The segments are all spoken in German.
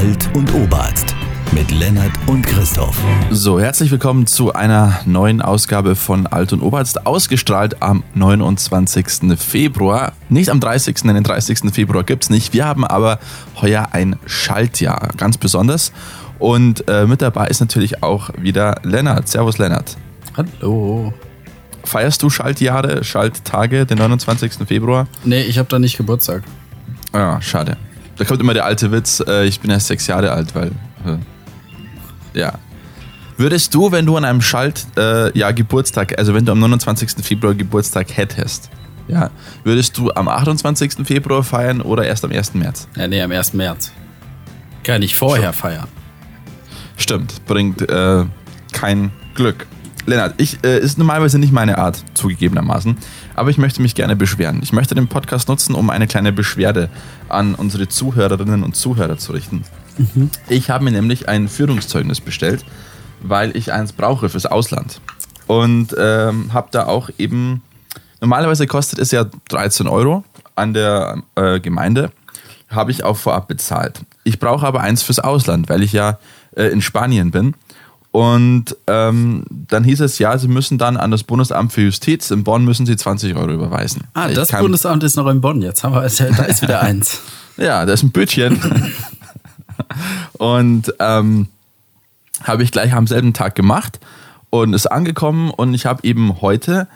Alt und Oberarzt mit Lennart und Christoph. So, herzlich willkommen zu einer neuen Ausgabe von Alt und Oberarzt, ausgestrahlt am 29. Februar. Nicht am 30., denn den 30. Februar gibt es nicht. Wir haben aber heuer ein Schaltjahr, ganz besonders. Und äh, mit dabei ist natürlich auch wieder Lennart. Servus, Lennart. Hallo. Feierst du Schaltjahre, Schalttage, den 29. Februar? Nee, ich habe da nicht Geburtstag. Ja, schade. Da kommt immer der alte Witz, äh, ich bin erst sechs Jahre alt, weil. Äh, ja. Würdest du, wenn du an einem Schaltjahr äh, Geburtstag, also wenn du am 29. Februar Geburtstag hättest, ja, würdest du am 28. Februar feiern oder erst am 1. März? Ja, nee, am 1. März. Kann ich vorher Schon. feiern. Stimmt, bringt äh, kein Glück. Lennart, ich, äh, ist normalerweise nicht meine Art, zugegebenermaßen, aber ich möchte mich gerne beschweren. Ich möchte den Podcast nutzen, um eine kleine Beschwerde an unsere Zuhörerinnen und Zuhörer zu richten. Mhm. Ich habe mir nämlich ein Führungszeugnis bestellt, weil ich eins brauche fürs Ausland. Und ähm, habe da auch eben, normalerweise kostet es ja 13 Euro an der äh, Gemeinde, habe ich auch vorab bezahlt. Ich brauche aber eins fürs Ausland, weil ich ja äh, in Spanien bin und ähm, dann hieß es, ja, sie müssen dann an das Bundesamt für Justiz in Bonn müssen sie 20 Euro überweisen. Ah, das Bundesamt ist noch in Bonn. Jetzt haben wir, da ist wieder eins. ja, da ist ein Bötchen. und ähm, habe ich gleich am selben Tag gemacht und ist angekommen und ich habe eben heute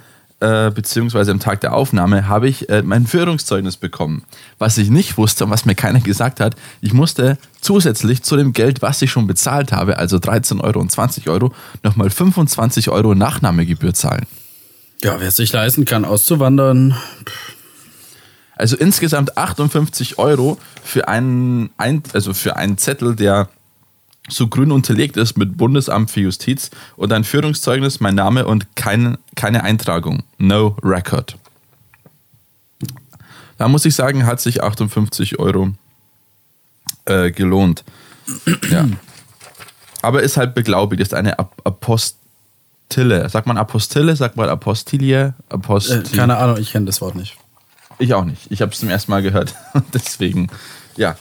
äh, beziehungsweise am Tag der Aufnahme, habe ich äh, mein Führungszeugnis bekommen. Was ich nicht wusste und was mir keiner gesagt hat, ich musste zusätzlich zu dem Geld, was ich schon bezahlt habe, also 13 Euro und 20 Euro, nochmal 25 Euro Nachnahmegebühr zahlen. Ja, wer es sich leisten kann, auszuwandern. Also insgesamt 58 Euro für einen, also für einen Zettel, der so grün unterlegt ist mit Bundesamt für Justiz und ein Führungszeugnis, mein Name und kein, keine Eintragung. No record. Da muss ich sagen, hat sich 58 Euro äh, gelohnt. ja. Aber ist halt beglaubigt, ist eine Apostille. Sagt man Apostille? Sagt man Apostilie? Apostil äh, keine Ahnung, ich kenne das Wort nicht. Ich auch nicht. Ich habe es zum ersten Mal gehört. Deswegen, ja.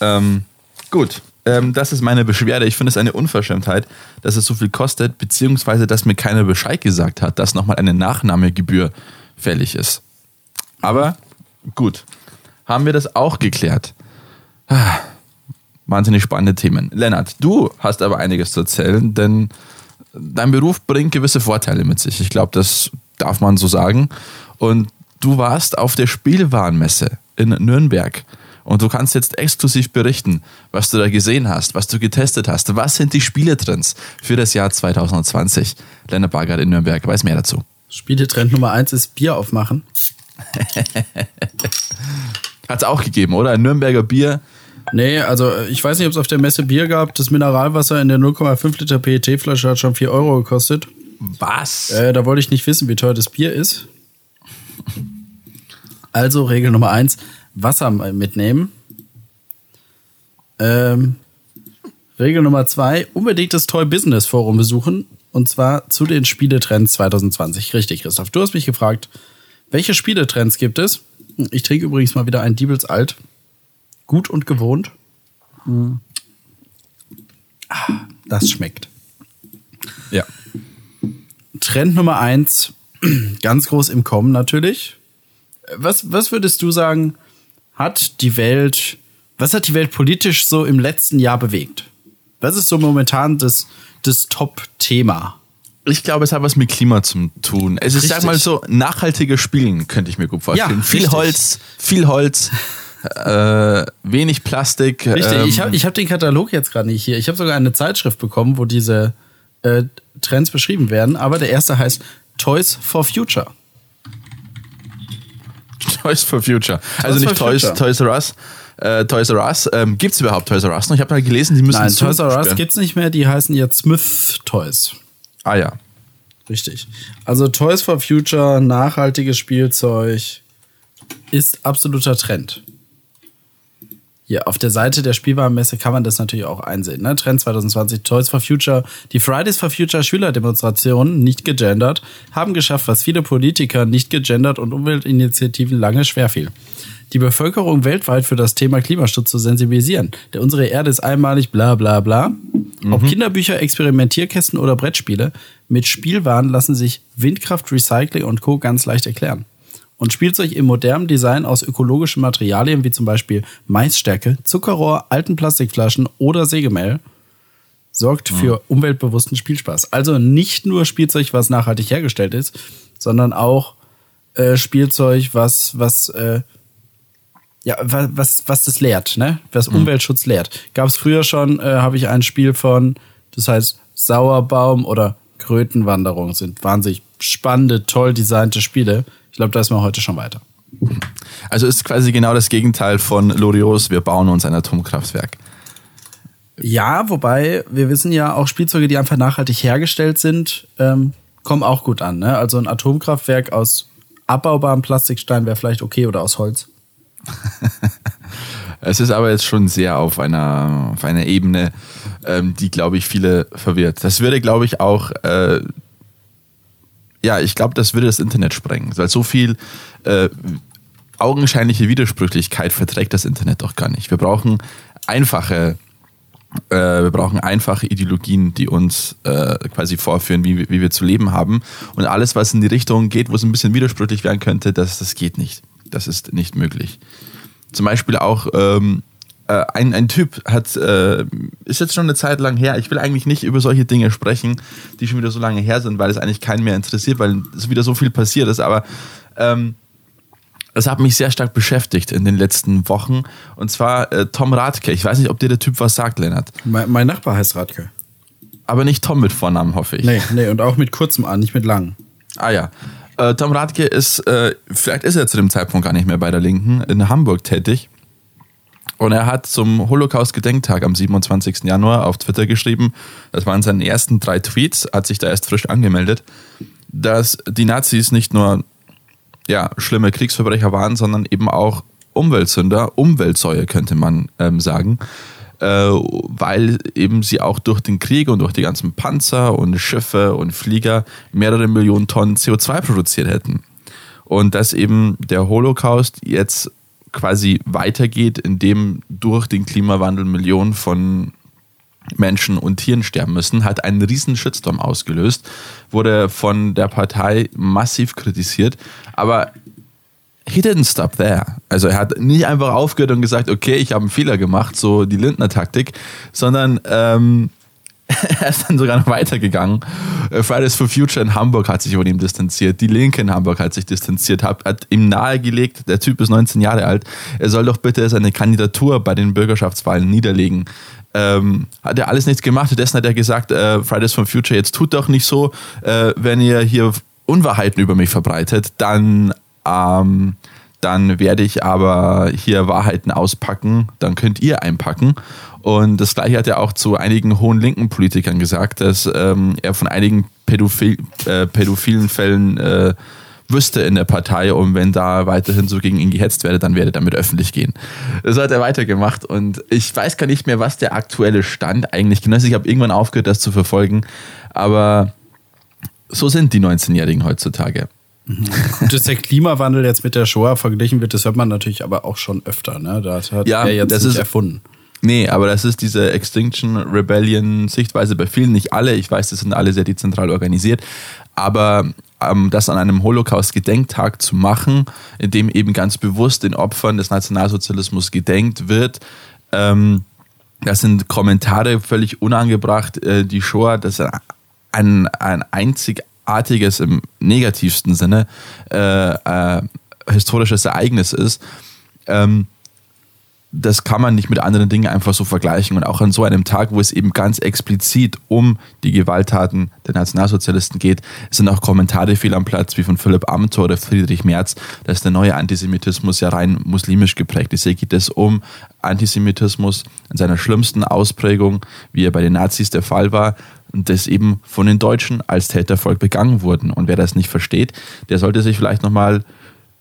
Ähm, gut ähm, das ist meine Beschwerde. Ich finde es eine Unverschämtheit, dass es so viel kostet, beziehungsweise dass mir keiner Bescheid gesagt hat, dass nochmal eine Nachnahmegebühr fällig ist. Aber gut, haben wir das auch geklärt. Ah, wahnsinnig spannende Themen. Lennart, du hast aber einiges zu erzählen, denn dein Beruf bringt gewisse Vorteile mit sich. Ich glaube, das darf man so sagen. Und du warst auf der Spielwarenmesse in Nürnberg. Und du kannst jetzt exklusiv berichten, was du da gesehen hast, was du getestet hast. Was sind die Spieletrends für das Jahr 2020? Lennart Bagard in Nürnberg weiß mehr dazu. Spieletrend Nummer eins ist Bier aufmachen. Hat es auch gegeben, oder? Ein Nürnberger Bier. Nee, also ich weiß nicht, ob es auf der Messe Bier gab. Das Mineralwasser in der 0,5 Liter PET-Flasche hat schon 4 Euro gekostet. Was? Äh, da wollte ich nicht wissen, wie teuer das Bier ist. Also Regel Nummer eins, Wasser mitnehmen. Ähm, Regel Nummer zwei, unbedingt das Toy Business Forum besuchen. Und zwar zu den Spieletrends 2020. Richtig, Christoph. Du hast mich gefragt, welche Spieletrends gibt es? Ich trinke übrigens mal wieder ein Diebels Alt. Gut und gewohnt. Mhm. das schmeckt. Ja. Trend Nummer eins, ganz groß im Kommen natürlich. Was, was würdest du sagen, hat die Welt, was hat die Welt politisch so im letzten Jahr bewegt? Was ist so momentan das, das Top-Thema? Ich glaube, es hat was mit Klima zu tun. Es ist, sag mal so, nachhaltige Spielen könnte ich mir gut vorstellen. Ja, viel Holz, viel Holz, äh, wenig Plastik. Richtig, ähm, ich habe ich hab den Katalog jetzt gerade nicht hier. Ich habe sogar eine Zeitschrift bekommen, wo diese äh, Trends beschrieben werden. Aber der erste heißt Toys for Future. Toys for Future. Also Toys nicht Toys, Future. Toys R Us. Äh, Toys R Us. Ähm, gibt es überhaupt Toys R Us noch? Ich habe mal gelesen, die müssen Nein, Toys R Us gibt es nicht mehr. Die heißen jetzt Smith Toys. Ah ja. Richtig. Also Toys for Future, nachhaltiges Spielzeug ist absoluter Trend. Hier auf der Seite der Spielwarenmesse kann man das natürlich auch einsehen. Ne? Trend 2020, Toys for Future, die Fridays for Future Schülerdemonstrationen, nicht gegendert, haben geschafft, was viele Politiker nicht gegendert und Umweltinitiativen lange schwerfiel. Die Bevölkerung weltweit für das Thema Klimaschutz zu sensibilisieren. Der unsere Erde ist einmalig, bla bla bla. Mhm. Ob Kinderbücher, Experimentierkästen oder Brettspiele, mit Spielwaren lassen sich Windkraft, Recycling und Co. ganz leicht erklären und Spielzeug im modernen Design aus ökologischen Materialien wie zum Beispiel Maisstärke, Zuckerrohr, alten Plastikflaschen oder Sägemehl sorgt für mhm. umweltbewussten Spielspaß. Also nicht nur Spielzeug, was nachhaltig hergestellt ist, sondern auch äh, Spielzeug, was was äh, ja was was das lehrt, ne? Was mhm. Umweltschutz lehrt. Gab es früher schon, äh, habe ich ein Spiel von, das heißt Sauerbaum oder Krötenwanderung sind wahnsinnig spannende, toll designte Spiele ich glaube, da ist man heute schon weiter. Also ist quasi genau das Gegenteil von Loriots, wir bauen uns ein Atomkraftwerk. Ja, wobei wir wissen ja auch Spielzeuge, die einfach nachhaltig hergestellt sind, ähm, kommen auch gut an. Ne? Also ein Atomkraftwerk aus abbaubarem Plastikstein wäre vielleicht okay oder aus Holz. es ist aber jetzt schon sehr auf einer, auf einer Ebene, ähm, die, glaube ich, viele verwirrt. Das würde, glaube ich, auch äh, ja, ich glaube, das würde das Internet sprengen, weil so viel äh, augenscheinliche Widersprüchlichkeit verträgt das Internet doch gar nicht. Wir brauchen einfache, äh, wir brauchen einfache Ideologien, die uns äh, quasi vorführen, wie, wie wir zu leben haben. Und alles, was in die Richtung geht, wo es ein bisschen widersprüchlich werden könnte, das, das geht nicht. Das ist nicht möglich. Zum Beispiel auch ähm, äh, ein, ein Typ hat, äh, ist jetzt schon eine Zeit lang her, ich will eigentlich nicht über solche Dinge sprechen, die schon wieder so lange her sind, weil es eigentlich keinen mehr interessiert, weil es wieder so viel passiert ist, aber ähm, es hat mich sehr stark beschäftigt in den letzten Wochen. Und zwar äh, Tom Radke. Ich weiß nicht, ob dir der Typ was sagt, Lennart. Mein, mein, Nachbar heißt Radke. Aber nicht Tom mit Vornamen, hoffe ich. Nee, nee, und auch mit kurzem an, nicht mit lang. Ah ja. Äh, Tom Radke ist, äh, vielleicht ist er zu dem Zeitpunkt gar nicht mehr bei der Linken, in Hamburg tätig. Und er hat zum Holocaust-Gedenktag am 27. Januar auf Twitter geschrieben, das waren seine ersten drei Tweets, hat sich da erst frisch angemeldet, dass die Nazis nicht nur ja, schlimme Kriegsverbrecher waren, sondern eben auch Umweltsünder, Umweltsäue könnte man ähm, sagen, äh, weil eben sie auch durch den Krieg und durch die ganzen Panzer und Schiffe und Flieger mehrere Millionen Tonnen CO2 produziert hätten. Und dass eben der Holocaust jetzt quasi weitergeht, indem durch den Klimawandel Millionen von Menschen und Tieren sterben müssen, hat einen riesen Shitstorm ausgelöst, wurde von der Partei massiv kritisiert, aber he didn't stop there. Also er hat nicht einfach aufgehört und gesagt, okay, ich habe einen Fehler gemacht, so die Lindner-Taktik, sondern ähm, er ist dann sogar noch weitergegangen. Äh, Fridays for Future in Hamburg hat sich von ihm distanziert. Die Linke in Hamburg hat sich distanziert, hat, hat ihm nahegelegt, der Typ ist 19 Jahre alt, er soll doch bitte seine Kandidatur bei den Bürgerschaftswahlen niederlegen. Ähm, hat er alles nichts gemacht. Stattdessen hat er gesagt, äh, Fridays for Future, jetzt tut doch nicht so, äh, wenn ihr hier Unwahrheiten über mich verbreitet, dann, ähm, dann werde ich aber hier Wahrheiten auspacken, dann könnt ihr einpacken. Und das gleiche hat er auch zu einigen hohen linken Politikern gesagt, dass ähm, er von einigen Pädophil, äh, pädophilen Fällen äh, wüsste in der Partei und wenn da weiterhin so gegen ihn gehetzt werde, dann werde er damit öffentlich gehen. Das hat er weitergemacht und ich weiß gar nicht mehr, was der aktuelle Stand eigentlich genau ist. Ich habe irgendwann aufgehört, das zu verfolgen, aber so sind die 19-Jährigen heutzutage. Mhm. Dass der Klimawandel jetzt mit der Shoah verglichen wird, das hört man natürlich aber auch schon öfter. Ne? Das hat ja, er jetzt das nicht ist, erfunden. Nee, aber das ist diese Extinction Rebellion Sichtweise bei vielen, nicht alle. Ich weiß, das sind alle sehr dezentral organisiert. Aber ähm, das an einem Holocaust-Gedenktag zu machen, in dem eben ganz bewusst den Opfern des Nationalsozialismus gedenkt wird, ähm, das sind Kommentare völlig unangebracht. Äh, die Shoah, das ist ein, ein einzigartiges, im negativsten Sinne, äh, äh, historisches Ereignis ist. Ähm, das kann man nicht mit anderen Dingen einfach so vergleichen. Und auch an so einem Tag, wo es eben ganz explizit um die Gewalttaten der Nationalsozialisten geht, sind auch Kommentare fehl am Platz, wie von Philipp Amthor oder Friedrich Merz, dass der neue Antisemitismus ja rein muslimisch geprägt ist. Hier geht es um Antisemitismus in seiner schlimmsten Ausprägung, wie er bei den Nazis der Fall war, und das eben von den Deutschen als Tätervolk begangen wurden. Und wer das nicht versteht, der sollte sich vielleicht nochmal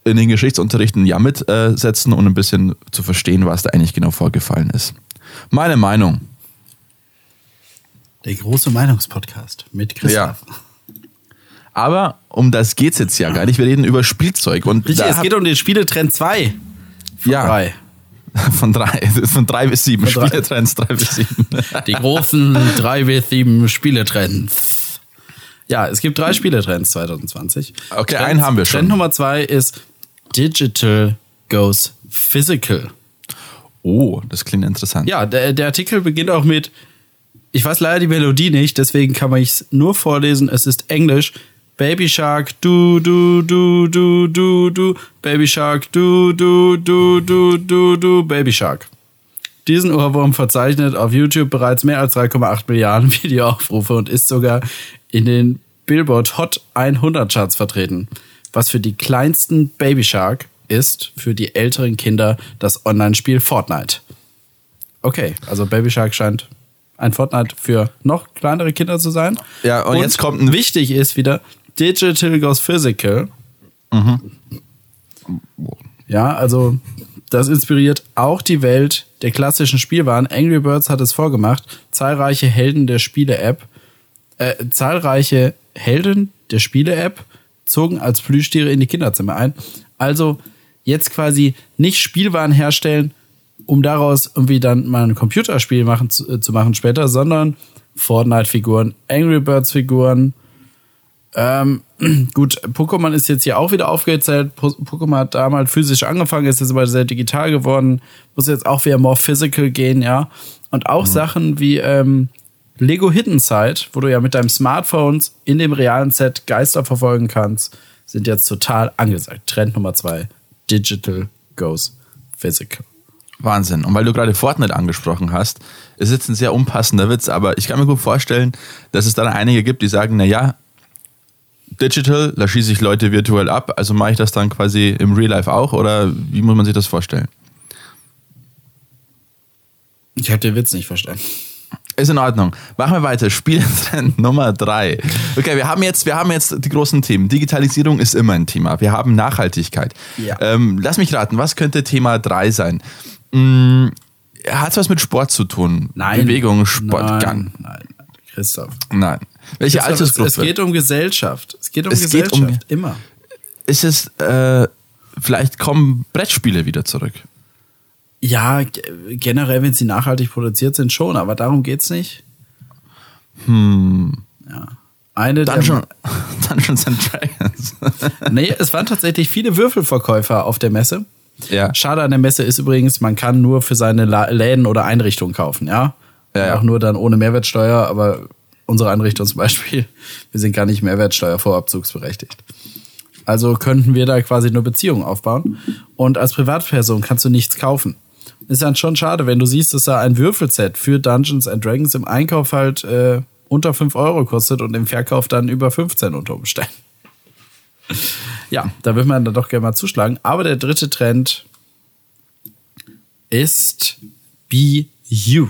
in den Geschichtsunterricht ein Jahr mitsetzen und ein bisschen zu verstehen, was da eigentlich genau vorgefallen ist. Meine Meinung. Der große Meinungspodcast mit Christoph. Ja. Aber um das geht's jetzt ja gar nicht. Wir reden über Spielzeug. Und Richtig, es geht um den Spieletrend 2. Von Ja. drei. Von drei, von drei bis sieben. Von drei. Spieletrends drei bis sieben. Die großen 3 bis 7 Spieletrends. Ja, es gibt drei Spieletrends 2020. Okay, Trend, einen haben wir schon. Trend Nummer zwei ist Digital goes Physical. Oh, das klingt interessant. Ja, der, der Artikel beginnt auch mit, ich weiß leider die Melodie nicht, deswegen kann man es nur vorlesen. Es ist Englisch. Baby Shark, du, du, du, du, du, du, Baby Shark, du, du, du, du, du, du, Baby Shark. Diesen Ohrwurm verzeichnet auf YouTube bereits mehr als 3,8 Milliarden Videoaufrufe und ist sogar in den Billboard Hot 100 Charts vertreten. Was für die kleinsten Baby Shark ist für die älteren Kinder das Online-Spiel Fortnite. Okay, also Baby Shark scheint ein Fortnite für noch kleinere Kinder zu sein. Ja, und jetzt kommt ein- wichtig ist wieder Digital goes Physical. Ja, also das inspiriert auch die Welt der klassischen Spielwaren. Angry Birds hat es vorgemacht. Zahlreiche Helden der Spiele-App, äh, zahlreiche Helden der Spiele-App zogen als Plüschtiere in die Kinderzimmer ein. Also jetzt quasi nicht Spielwaren herstellen, um daraus irgendwie dann mal ein Computerspiel machen, zu, äh, zu machen später, sondern Fortnite-Figuren, Angry Birds-Figuren, ähm, gut, Pokémon ist jetzt hier auch wieder aufgezählt. Po Pokémon hat damals physisch angefangen, ist jetzt aber sehr digital geworden. Muss jetzt auch wieder more physical gehen, ja. Und auch Sachen wie ähm, Lego Hidden Side, wo du ja mit deinem Smartphone in dem realen Set Geister verfolgen kannst, sind jetzt total angesagt. Trend Nummer zwei. Digital goes physical. Wahnsinn. Und weil du gerade Fortnite angesprochen hast, ist jetzt ein sehr unpassender Witz, aber ich kann mir gut vorstellen, dass es dann einige gibt, die sagen, na ja, Digital, da schieße ich Leute virtuell ab, also mache ich das dann quasi im Real Life auch oder wie muss man sich das vorstellen? Ich habe den Witz nicht verstanden. Ist in Ordnung. Machen wir weiter. Spieltrend Nummer drei. Okay, wir haben jetzt, wir haben jetzt die großen Themen. Digitalisierung ist immer ein Thema. Wir haben Nachhaltigkeit. Ja. Ähm, lass mich raten, was könnte Thema drei sein? Hm, Hat es was mit Sport zu tun? Nein. Bewegung, Sport, nein, nein, Christoph. Nein. Welche Es, Altersgruppe? es geht um Gesellschaft. Es geht um Es geht Gesellschaft. um- immer. ist es, äh, vielleicht kommen Brettspiele wieder zurück. Ja, generell, wenn sie nachhaltig produziert sind, schon, aber darum geht's nicht. Hm. Ja. Eine Dungeon, der, Dungeons and Dragons. Nee, es waren tatsächlich viele Würfelverkäufer auf der Messe. ja. Schade an der Messe ist übrigens, man kann nur für seine Läden oder Einrichtungen kaufen, ja. Ja, ja. Auch nur dann ohne Mehrwertsteuer, aber unsere Einrichtung zum Beispiel, wir sind gar nicht Mehrwertsteuervorabzugsberechtigt. Also könnten wir da quasi nur Beziehungen aufbauen. Und als Privatperson kannst du nichts kaufen. Ist dann schon schade, wenn du siehst, dass da ein Würfelset für Dungeons and Dragons im Einkauf halt äh, unter 5 Euro kostet und im Verkauf dann über 15 unter Umständen. Ja, da würde man dann doch gerne mal zuschlagen. Aber der dritte Trend ist Be You.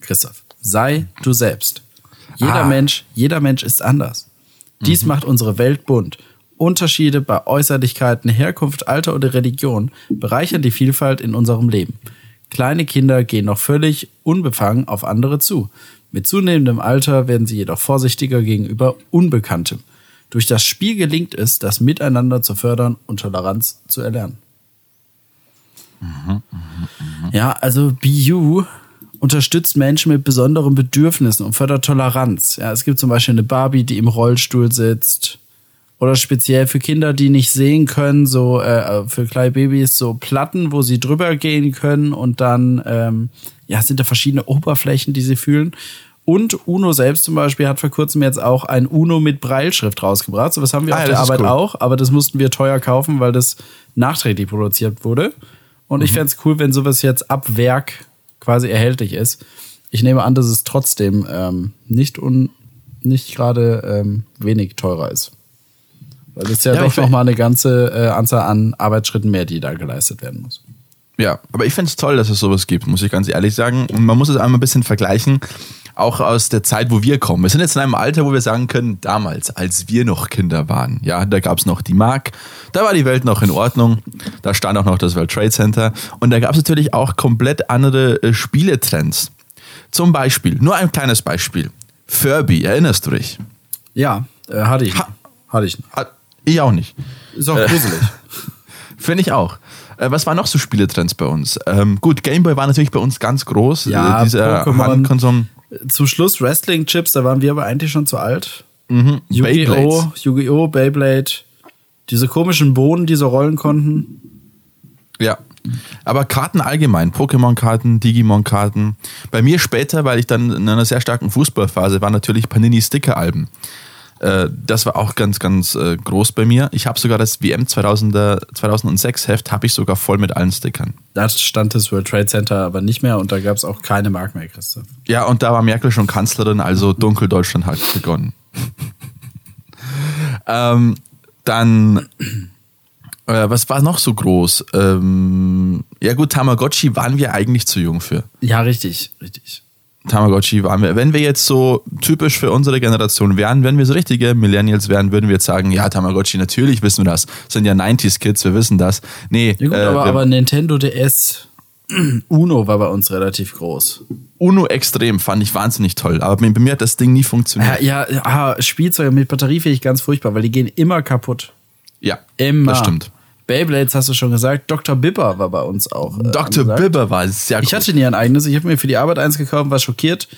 Christoph, sei du selbst. Jeder Ah. Mensch, jeder Mensch ist anders. Dies macht unsere Welt bunt. Unterschiede bei Äußerlichkeiten, Herkunft, Alter oder Religion bereichern die Vielfalt in unserem Leben. Kleine Kinder gehen noch völlig unbefangen auf andere zu. Mit zunehmendem Alter werden sie jedoch vorsichtiger gegenüber Unbekanntem. Durch das Spiel gelingt es, das Miteinander zu fördern und Toleranz zu erlernen. Ja, also BU unterstützt Menschen mit besonderen Bedürfnissen und fördert Toleranz. Ja, es gibt zum Beispiel eine Barbie, die im Rollstuhl sitzt. Oder speziell für Kinder, die nicht sehen können, so äh, für kleine Babys so Platten, wo sie drüber gehen können und dann ähm, ja sind da verschiedene Oberflächen, die sie fühlen. Und Uno selbst zum Beispiel hat vor kurzem jetzt auch ein Uno mit Breilschrift rausgebracht. So was haben wir Ah, auf der Arbeit cool. auch, aber das mussten wir teuer kaufen, weil das nachträglich produziert wurde. Und Mhm. ich fänd's cool, wenn sowas jetzt ab Werk quasi erhältlich ist. Ich nehme an, dass es trotzdem ähm, nicht un nicht gerade ähm, wenig teurer ist. Weil das ist ja, Ja, doch ich will- noch mal eine ganze äh, Anzahl an Arbeitsschritten mehr, die da geleistet werden muss. Ja, aber ich finde es toll, dass es sowas gibt, muss ich ganz ehrlich sagen. Und man muss es einmal ein bisschen vergleichen. auch aus der Zeit, wo wir kommen. Wir sind jetzt in einem Alter, wo wir sagen können, damals, als wir noch Kinder waren, ja, da gab es noch die Mark, da war die Welt noch in Ordnung, da stand auch noch das World Trade Center und da gab es natürlich auch komplett andere äh, Spieletrends. Zum Beispiel, nur ein kleines Beispiel. Furby, erinnerst du dich? Ja, äh, hatte ich. Ha- hatte ich. Hat- Ich auch nicht. Ist auch gruselig. Finde ich auch. Äh, was waren noch so Spieletrends bei uns? Ähm, gut, Gameboy war natürlich bei uns ganz groß. Ja, äh, dieser. Handkonsum. Zum Schluss Wrestling-Chips, da waren wir aber eigentlich schon zu alt. Mhm. Yu-Gi-Oh!. Yu-Gi-Oh!, Beyblade. Diese komischen Bohnen, die so rollen konnten. Ja. Aber Karten allgemein, Pokémon-Karten, Digimon-Karten. Bei mir später, weil ich dann in einer sehr starken Fußballphase war, natürlich Panini-Sticker-Alben. Äh, das war auch ganz, ganz äh, groß bei mir. Ich habe sogar das WM 2000er, 2006 Heft, habe ich sogar voll mit allen Stickern. Da stand das World Trade Center aber nicht mehr und da gab es auch keine Mark mehr, Christoph. Ja, und da war Merkel schon Kanzlerin, also Dunkeldeutschland hat begonnen. ähm, dann, äh, was war noch so groß? Ähm, ja gut, Tamagotchi waren wir eigentlich zu jung für. Ja, richtig, richtig. Tamagotchi waren wir. Wenn wir jetzt so typisch für unsere Generation wären, wenn wir so richtige Millennials wären, würden wir jetzt sagen, ja, Tamagotchi, natürlich wissen wir das. Sind ja 90s-Kids, wir wissen das. Nee, Ja gut, äh, aber, aber Nintendo DS Uno war bei uns relativ groß. Uno Extrem fand ich wahnsinnig toll, aber bei mir hat das Ding nie funktioniert. Ja, ja Spielzeuge mit Batterie finde ich ganz furchtbar, weil die gehen immer kaputt. Ja, Immer. das stimmt. Beyblades hast du schon gesagt. Dr. Bibber war bei uns auch. Äh, Dr. angesagt. Bibber war sehr Ich gut. hatte nie ein eigenes. Ich habe mir für die Arbeit eins gekauft, war schockiert.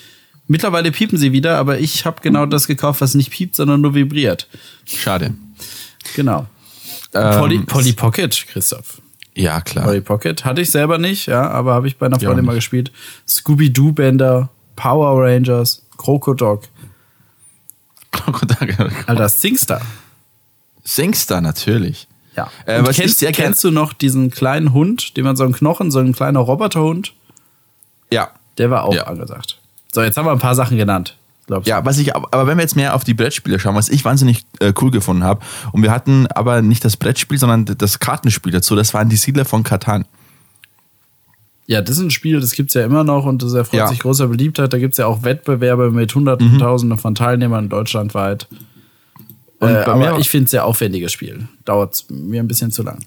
Mittlerweile piepen sie wieder, aber ich habe genau das gekauft, was nicht piept, sondern nur vibriert. Schade. Genau. Ähm, Polly, Polly Pocket, Christoph. Ja, klar. Polly Pocket hatte ich selber nicht, ja, aber habe ich bei einer Freundin mal gespielt. Scooby-Doo-Bänder, Power Rangers, Krokodok. Alter, Singstar. Singstar natürlich. Ja. Äh, was ich kennst, sehr gern- kennst du noch diesen kleinen Hund, den man so einen Knochen, so ein kleiner Roboterhund? Ja. Der war auch Ja. angesagt. So, jetzt haben wir ein paar Sachen genannt. Glaubst du? Ja, was ich, aber wenn wir jetzt mehr auf die Brettspiele schauen, was ich wahnsinnig äh, cool gefunden habe, und wir hatten aber nicht das Brettspiel, sondern das Kartenspiel dazu, das waren die Siedler von Katan. Ja, das ist ein Spiel, das gibt's ja immer noch und das erfreut Ja. sich großer Beliebtheit. Da gibt's ja auch Wettbewerbe mit Mhm. Hunderten, Tausenden von Teilnehmern deutschlandweit. Und äh, bei mir- ich finde es sehr aufwendiges Spiel. Dauert mir ein bisschen zu lang.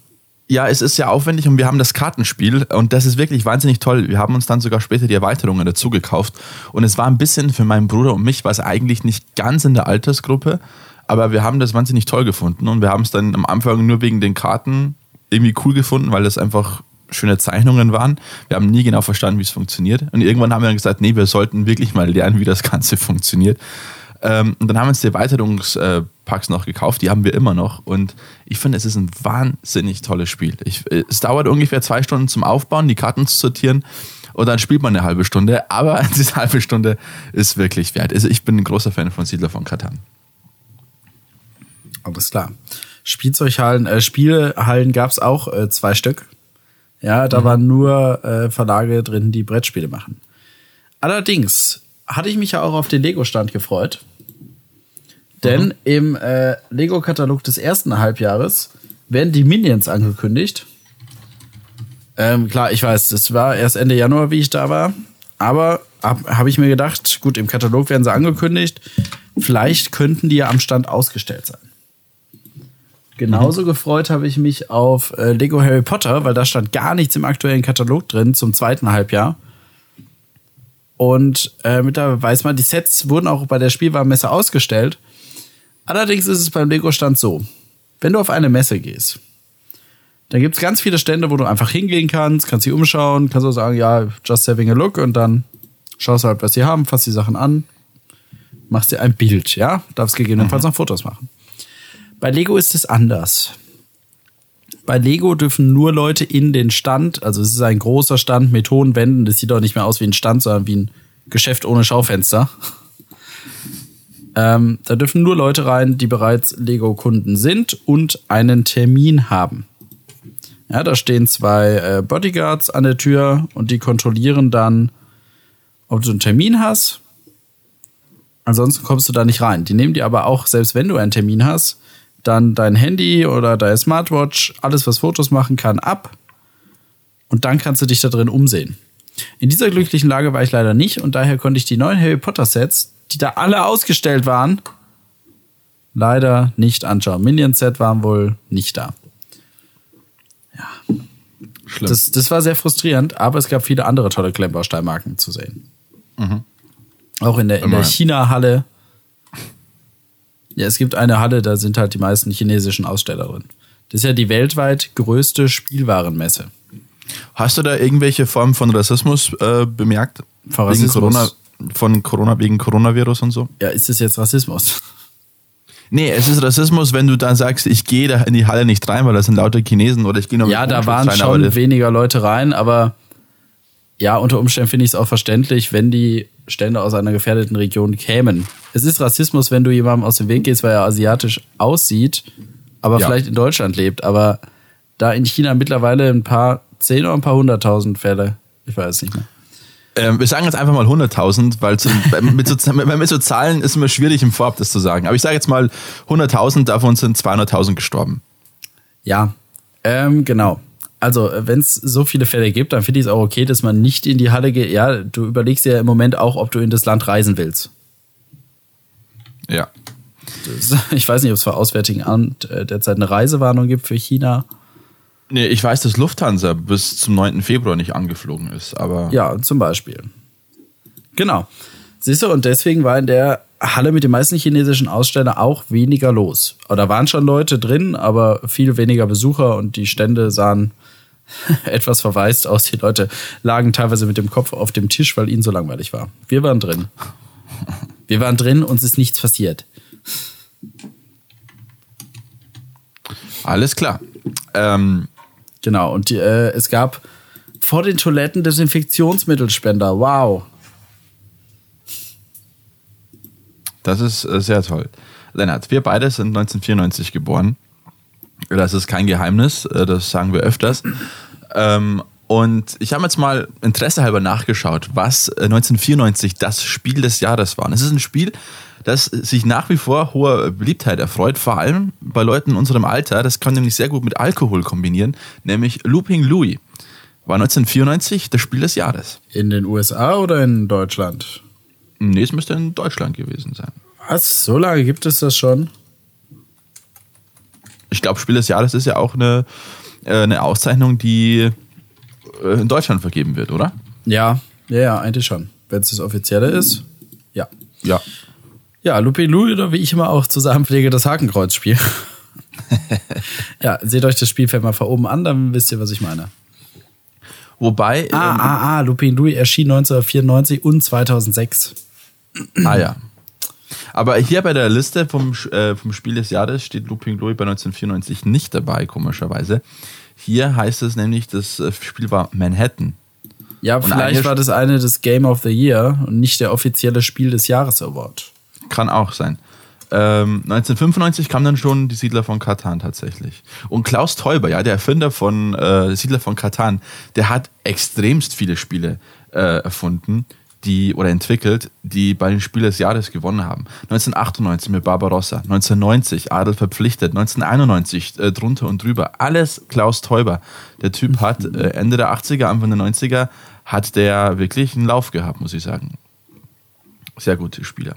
Ja, es ist ja aufwendig und wir haben das Kartenspiel und das ist wirklich wahnsinnig toll. Wir haben uns dann sogar später die Erweiterungen dazu gekauft und es war ein bisschen für meinen Bruder und mich, war es eigentlich nicht ganz in der Altersgruppe, aber wir haben das wahnsinnig toll gefunden und wir haben es dann am Anfang nur wegen den Karten irgendwie cool gefunden, weil das einfach schöne Zeichnungen waren. Wir haben nie genau verstanden, wie es funktioniert und irgendwann haben wir dann gesagt, nee, wir sollten wirklich mal lernen, wie das Ganze funktioniert. Ähm, und dann haben wir uns die Erweiterungspacks noch gekauft, die haben wir immer noch. Und ich finde, es ist ein wahnsinnig tolles Spiel. Ich, äh, es dauert ungefähr zwei Stunden zum Aufbauen, die Karten zu sortieren. Und dann spielt man eine halbe Stunde. Aber diese halbe Stunde ist wirklich wert. Also ich bin ein großer Fan von Siedler von Katan. Alles klar. Spielzeughallen, äh, Spielehallen gab's auch äh, zwei Stück. Ja, da waren nur äh, Verlage drin, die Brettspiele machen. Allerdings hatte ich mich ja auch auf den Lego-Stand gefreut. Denn im äh, Lego-Katalog des ersten Halbjahres werden die Minions angekündigt. Ähm, klar, ich weiß, es war erst Ende Januar, wie ich da war. Aber habe hab ich mir gedacht, gut, im Katalog werden sie angekündigt. Vielleicht könnten die ja am Stand ausgestellt sein. Genauso gefreut habe ich mich auf äh, Lego Harry Potter, weil da stand gar nichts im aktuellen Katalog drin zum zweiten Halbjahr. Und äh, mittlerweile weiß man, die Sets wurden auch bei der Spielwarenmesse ausgestellt. Allerdings ist es beim Lego-Stand so, wenn du auf eine Messe gehst, dann gibt es ganz viele Stände, wo du einfach hingehen kannst, kannst dich umschauen, kannst auch sagen, ja, just having a look und dann schaust du halt, was sie haben, fasst die Sachen an, machst dir ein Bild, ja, darfst gegebenenfalls noch Fotos machen. Bei Lego ist es anders. Bei Lego dürfen nur Leute in den Stand, also es ist ein großer Stand mit hohen Wänden, das sieht doch nicht mehr aus wie ein Stand, sondern wie ein Geschäft ohne Schaufenster. Ähm, da dürfen nur Leute rein, die bereits Lego-Kunden sind und einen Termin haben. Ja, da stehen zwei äh, Bodyguards an der Tür und die kontrollieren dann, ob du einen Termin hast. Ansonsten kommst du da nicht rein. Die nehmen dir aber auch, selbst wenn du einen Termin hast, dann dein Handy oder deine Smartwatch, alles was Fotos machen kann, ab. Und dann kannst du dich da drin umsehen. In dieser glücklichen Lage war ich leider nicht und daher konnte ich die neuen Harry Potter Sets, die da alle ausgestellt waren, leider nicht anschauen. Minion Set waren wohl nicht da. Schlimm. Das, das war sehr frustrierend, aber es gab viele andere tolle Klemmbausteinmarken zu sehen. Auch in der, in der. China-Halle. Ja, es gibt eine Halle, da sind halt die meisten chinesischen Aussteller drin. Das ist ja die weltweit größte Spielwarenmesse. Hast du da irgendwelche Formen von Rassismus äh, bemerkt? Von Wegen Rassismus? Corona, von Corona, wegen Coronavirus und so? Ja, ist das jetzt Rassismus? Nee, es ist Rassismus, wenn du dann sagst, ich gehe da in die Halle nicht rein, weil das sind lauter Chinesen oder ich gehe nur mit Ja, da waren rein, schon weniger Leute rein, aber ja, unter Umständen finde ich es auch verständlich, wenn die Stände aus einer gefährdeten Region kämen. Es ist Rassismus, wenn du jemandem aus dem Weg gehst, weil er asiatisch aussieht, aber Ja. vielleicht in Deutschland lebt. Aber da in China mittlerweile ein paar zehn oder ein paar hunderttausend Fälle, ich weiß nicht mehr. Ähm, wir sagen jetzt einfach mal 100.000, weil zu, mit, so, mit so Zahlen ist immer schwierig im Vorab das zu sagen. Aber ich sage jetzt mal 100.000, davon sind 200.000 gestorben. Ja, ähm, genau. Also, wenn es so viele Fälle gibt, dann finde ich es auch okay, dass man nicht in die Halle geht. Ja, du überlegst ja im Moment auch, ob du in das Land reisen willst. Ja. Ich weiß nicht, ob es vor Auswärtigen Amt äh, derzeit eine Reisewarnung gibt für China. Nee, ich weiß, dass Lufthansa bis zum 9. Februar nicht angeflogen ist, aber Ja, zum Beispiel. Genau. Siehst du, und deswegen war in der Halle mit den meisten chinesischen Ausstellern auch weniger los. Oder waren schon Leute drin, aber viel weniger Besucher und die Stände sahen etwas verwaist aus. Die Leute lagen teilweise mit dem Kopf auf dem Tisch, weil ihnen so langweilig war. Wir waren drin. Wir waren drin, uns ist nichts passiert. alles klar. Ähm, Genau, und die, äh, es gab vor den Toiletten Desinfektionsmittelspender. Wow. Das ist äh, sehr toll. Lennart, wir beide sind 1994 geboren. Das ist kein Geheimnis, äh, das sagen wir öfters. Ähm, und ich habe jetzt mal Interesse halber nachgeschaut, was äh, 1994 das Spiel des Jahres war. Und es ist ein Spiel, das sich nach wie vor hoher Beliebtheit erfreut, vor allem bei Leuten in unserem Alter. Das kann nämlich sehr gut mit Alkohol kombinieren, nämlich Looping Louis. War 1994 das Spiel des Jahres. In den USA oder in Deutschland? Nee, es müsste in Deutschland gewesen sein. Was? So lange gibt es das schon? ich glaube, Spiel des Jahres ist ja auch eine, äh, eine Auszeichnung, die äh, in Deutschland vergeben wird, oder? Ja, ja, ja, eigentlich schon. Wenn es das offizielle ist, ja. Ja. Ja, Lupe Louis oder wie ich immer auch zusammenpflege, das Hakenkreuzspiel. ja, seht euch das Spielfeld mal von oben an, dann wisst ihr, was ich meine. Wobei, Ah, ähm, ah, ah, Lupin Louis erschien 1994 und 2006. ah ja. Aber hier bei der Liste vom, äh, vom Spiel des Jahres steht Looping Louis bei 1994 nicht dabei, komischerweise. Hier heißt es nämlich, das äh, Spiel war Manhattan. Ja, vielleicht eigentlich- war das eine des Game of the Year und nicht der offizielle Spiel des Jahres Award. Kann auch sein. Ähm, 1995 kam dann schon die Siedler von Katan tatsächlich. Und Klaus Teuber, ja, der Erfinder von äh, Siedler von Katan, der hat extremst viele Spiele äh, erfunden, die oder entwickelt, die bei den Spiel des Jahres gewonnen haben. 1998 mit Barbarossa, 1990 Adel verpflichtet, 1991 äh, drunter und drüber. Alles Klaus Teuber. Der Typ hat äh, Ende der 80er, Anfang der 90er hat der wirklich einen Lauf gehabt, muss ich sagen. Sehr gute Spieler.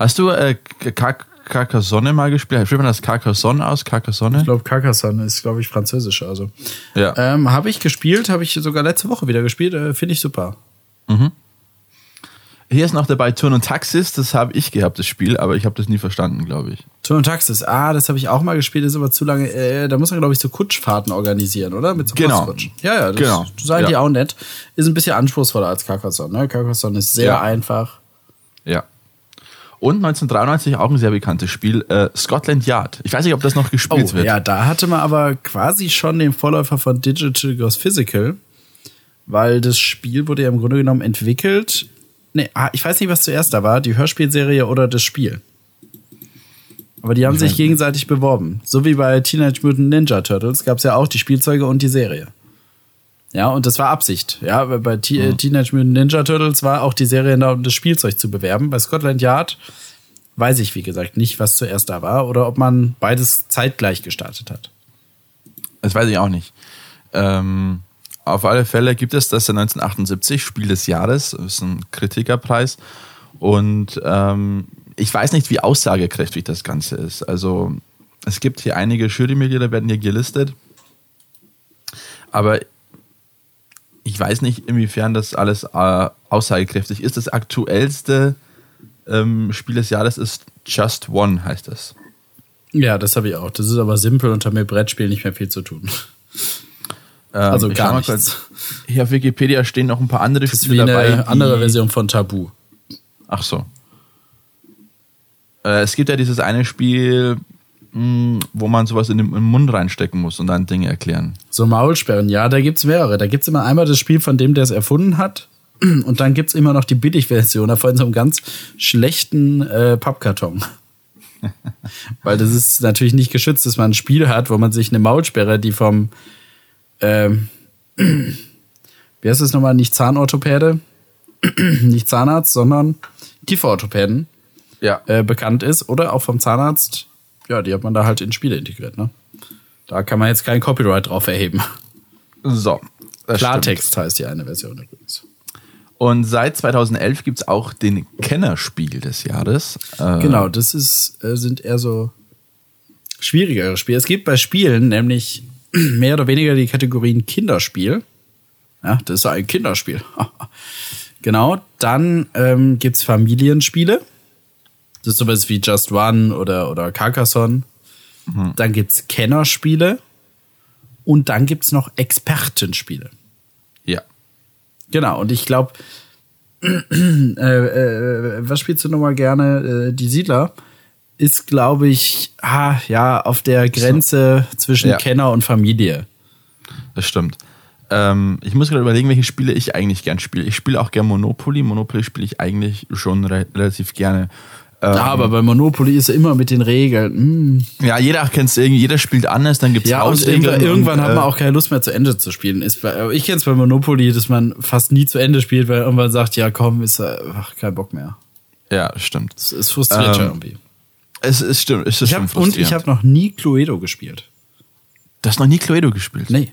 Hast du äh, Car- Carcassonne mal gespielt? Spricht man das Carcassonne aus? Carcassonne? Ich glaube, Carcassonne ist, glaube ich, französisch. Also. Ja. Ähm, habe ich gespielt, habe ich sogar letzte Woche wieder gespielt. Äh, Finde ich super. Hier ist noch dabei Turn und Taxis. Das habe ich gehabt, das Spiel, aber ich habe das nie verstanden, glaube ich. Turn und Taxis, ah, das habe ich auch mal gespielt, ist aber zu lange. Äh, da muss man, glaube ich, so Kutschfahrten organisieren, oder? Mit so Genau. Postkutschen. Ja, ja, das Genau. seid ihr Ja. auch nett. Ist ein bisschen anspruchsvoller als Carcassonne. Ne? Carcassonne ist sehr Ja. einfach. Und 1993 auch ein sehr bekanntes Spiel, äh, Scotland Yard. Ich weiß nicht, ob das noch Oh, gespielt wird. ja, da hatte man aber quasi schon den Vorläufer von Digital Goes Physical, weil das Spiel wurde ja im Grunde genommen entwickelt. Nee, ah, ich weiß nicht, was zuerst da war, die Hörspielserie oder das Spiel. Aber die haben sich gegenseitig beworben. So wie bei Teenage Mutant Ninja Turtles gab es ja auch die Spielzeuge und die Serie. Ja, und das war Absicht. Ja, bei T äh, Teenage Mutant Ninja Turtles war auch die Serie da, um das Spielzeug zu bewerben. Bei Scotland Yard weiß ich, wie gesagt, nicht, was zuerst da war oder ob man beides zeitgleich gestartet hat. Das weiß ich auch nicht. Ähm, Auf alle Fälle gibt es das 1978 Spiel des Jahres. Das ist ein Kritikerpreis. Und ähm, ich weiß nicht, wie aussagekräftig das Ganze ist. Also es gibt hier einige Jurymitglieder, werden hier gelistet. Aber ich weiß nicht, inwiefern das alles äh, aussagekräftig ist. Das aktuellste ähm, Spiel des Jahres ist Just One, heißt das. Ja, das habe ich auch. Das ist aber simpel und hat mit Brettspiel nicht mehr viel zu tun. Ähm, Also gar nichts. kurz. Hier auf Wikipedia stehen noch ein paar andere Das ist Spiele wie eine dabei. andere Version von Tabu. Ach so. Äh, es gibt ja dieses eine Spiel, mh, wo man sowas in den, in den Mund reinstecken muss und dann Dinge erklären. So Maulsperren, ja, da gibt's mehrere. Da gibt's immer einmal das Spiel von dem, der es erfunden hat. Und dann gibt's immer noch die Billigversion, davon so einem ganz schlechten äh, Pappkarton. Weil das ist natürlich nicht geschützt, dass man ein Spiel hat, wo man sich eine Maulsperre, die vom ähm, wie heißt es nochmal, nicht Zahnorthopäde, nicht Zahnarzt, sondern Kieferorthopäden Ja. äh, bekannt ist oder auch vom Zahnarzt, ja, die hat man da halt in Spiele integriert, ne? Da kann man jetzt kein Copyright drauf erheben. So. Klartext heißt die eine Version übrigens. stimmt. Und seit 2011 gibt es auch den Kennerspiel des Jahres. Äh, Genau, das ist, äh, sind eher so schwierigere Spiele. Es gibt bei Spielen nämlich mehr oder weniger die Kategorien Kinderspiel. Ja, das ist ein Kinderspiel. genau, dann ähm, gibt's Familienspiele. Das ist sowas wie Just One oder, oder Carcassonne. Dann gibt's Kennerspiele. Und dann gibt's noch Expertenspiele. Ja. Genau, und ich glaube, äh, äh, was spielst du nochmal gerne? Äh, die Siedler ist, glaube ich, ah, ja, auf der Grenze zwischen Ja. Kenner und Familie. Das stimmt. Ähm, ich muss gerade überlegen, welche Spiele ich eigentlich gern spiele. Ich spiele auch gern Monopoly. Monopoly spiele ich eigentlich schon re relativ gerne. Ähm, Ja, aber bei Monopoly ist er immer mit den Regeln. Hm. ja, jeder kennt es irgendwie, jeder spielt anders, dann gibt es Ja, und irgendwann, irgendwann und, hat man äh, auch keine Lust mehr zu Ende zu spielen. Ist bei, ich kenne es bei Monopoly, dass man fast nie zu Ende spielt, weil irgendwann sagt, ja komm, ist äh, ach, kein Bock mehr. Ja, stimmt. Es, es frustriert schon Ähm, irgendwie. Es ist stimmt. Es ist Ich hab, und ich habe noch nie Cluedo gespielt. Du hast noch nie Cluedo gespielt. Nee.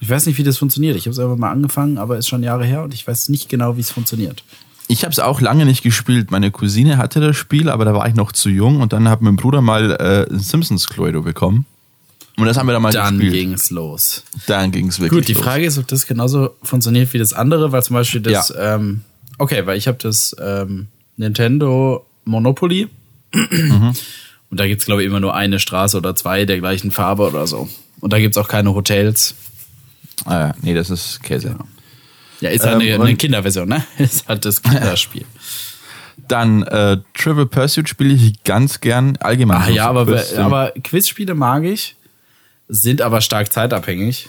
Ich weiß nicht, wie das funktioniert. Ich habe es einfach mal angefangen, aber ist schon Jahre her und ich weiß nicht genau, wie es funktioniert. Ich habe es auch lange nicht gespielt. Meine Cousine hatte das Spiel, aber da war ich noch zu jung und dann hat mein Bruder mal äh, ein Simpsons Cluedo bekommen. Und das haben wir dann mal Dann gespielt. ging's los. Dann ging es wirklich Gut, die los. Frage ist, ob das genauso funktioniert wie das andere, weil zum Beispiel das, Ja. ähm, okay, weil ich habe das ähm, Nintendo Monopoly Mhm. und da gibt's glaube ich immer nur eine Straße oder zwei der gleichen Farbe oder so. Und da gibt's auch keine Hotels. Ah, nee, das ist Käse. Ja, ist halt Ähm, eine, Kinderversion, ne? Ist halt das Kinderspiel. Dann äh, Trivial Pursuit spiele ich ganz gern. Allgemein. Ach ja, aber, Quiz- aber Quizspiele mag ich, sind aber stark zeitabhängig.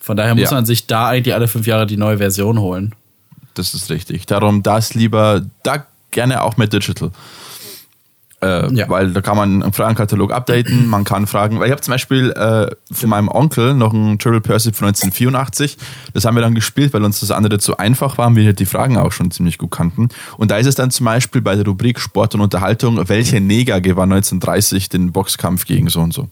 Von daher muss Ja. man sich da eigentlich alle fünf Jahre die neue Version holen. Das ist richtig. Darum das lieber, da gerne auch mit Digital. Äh, Ja. Weil da kann man einen Fragenkatalog updaten, man kann fragen. Weil ich habe zum Beispiel äh, von meinem Onkel noch ein Trivial Pursuit von 1984. Das haben wir dann gespielt, weil uns das andere zu einfach war und wir die Fragen auch schon ziemlich gut kannten. Und da ist es dann zum Beispiel bei der Rubrik Sport und Unterhaltung, welcher Neger gewann 1930 den Boxkampf gegen so und so.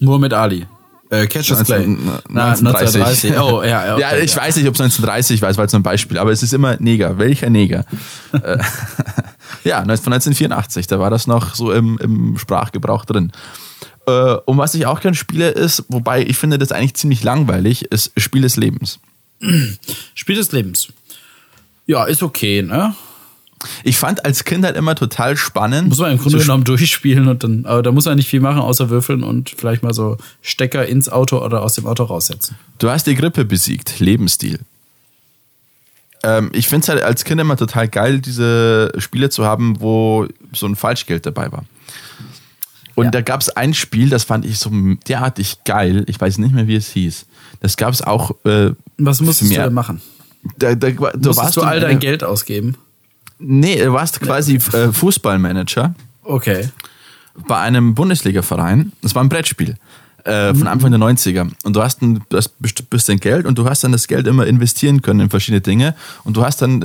Muhammad Ali. Äh, Play. 19- Na, 1930. Oh, ja, ja. ja, okay, ich weiß nicht, ob es 1930 war, es war jetzt ein Beispiel, aber es ist immer Neger. Welcher Neger? Ja, von 1984, da war das noch so im, im Sprachgebrauch drin. Äh, und was ich auch gerne spiele, ist, wobei ich finde das eigentlich ziemlich langweilig, ist Spiel des Lebens. Spiel des Lebens. Ja, ist okay, ne? Ich fand als Kind halt immer total spannend. Muss man im Grunde genommen durchspielen und dann, aber da muss man nicht viel machen, außer würfeln und vielleicht mal so Stecker ins Auto oder aus dem Auto raussetzen. Du hast die Grippe besiegt, Lebensstil. Ähm, ich finde es halt als Kind immer total geil, diese Spiele zu haben, wo so ein Falschgeld dabei war. Und Ja. da gab es ein Spiel, das fand ich so derartig geil. Ich weiß nicht mehr, wie es hieß. Das gab es auch. Äh, Was musstest für du mehr- denn machen? Da, da, du Musstest warst du all in dein Geld ausgeben? Nee, du warst quasi äh, Fußballmanager Okay. bei einem Bundesliga-Verein. Das war ein Brettspiel äh, von Anfang der 90er. Und du hast ein best- bisschen Geld und du hast dann das Geld immer investieren können in verschiedene Dinge. Und du hast dann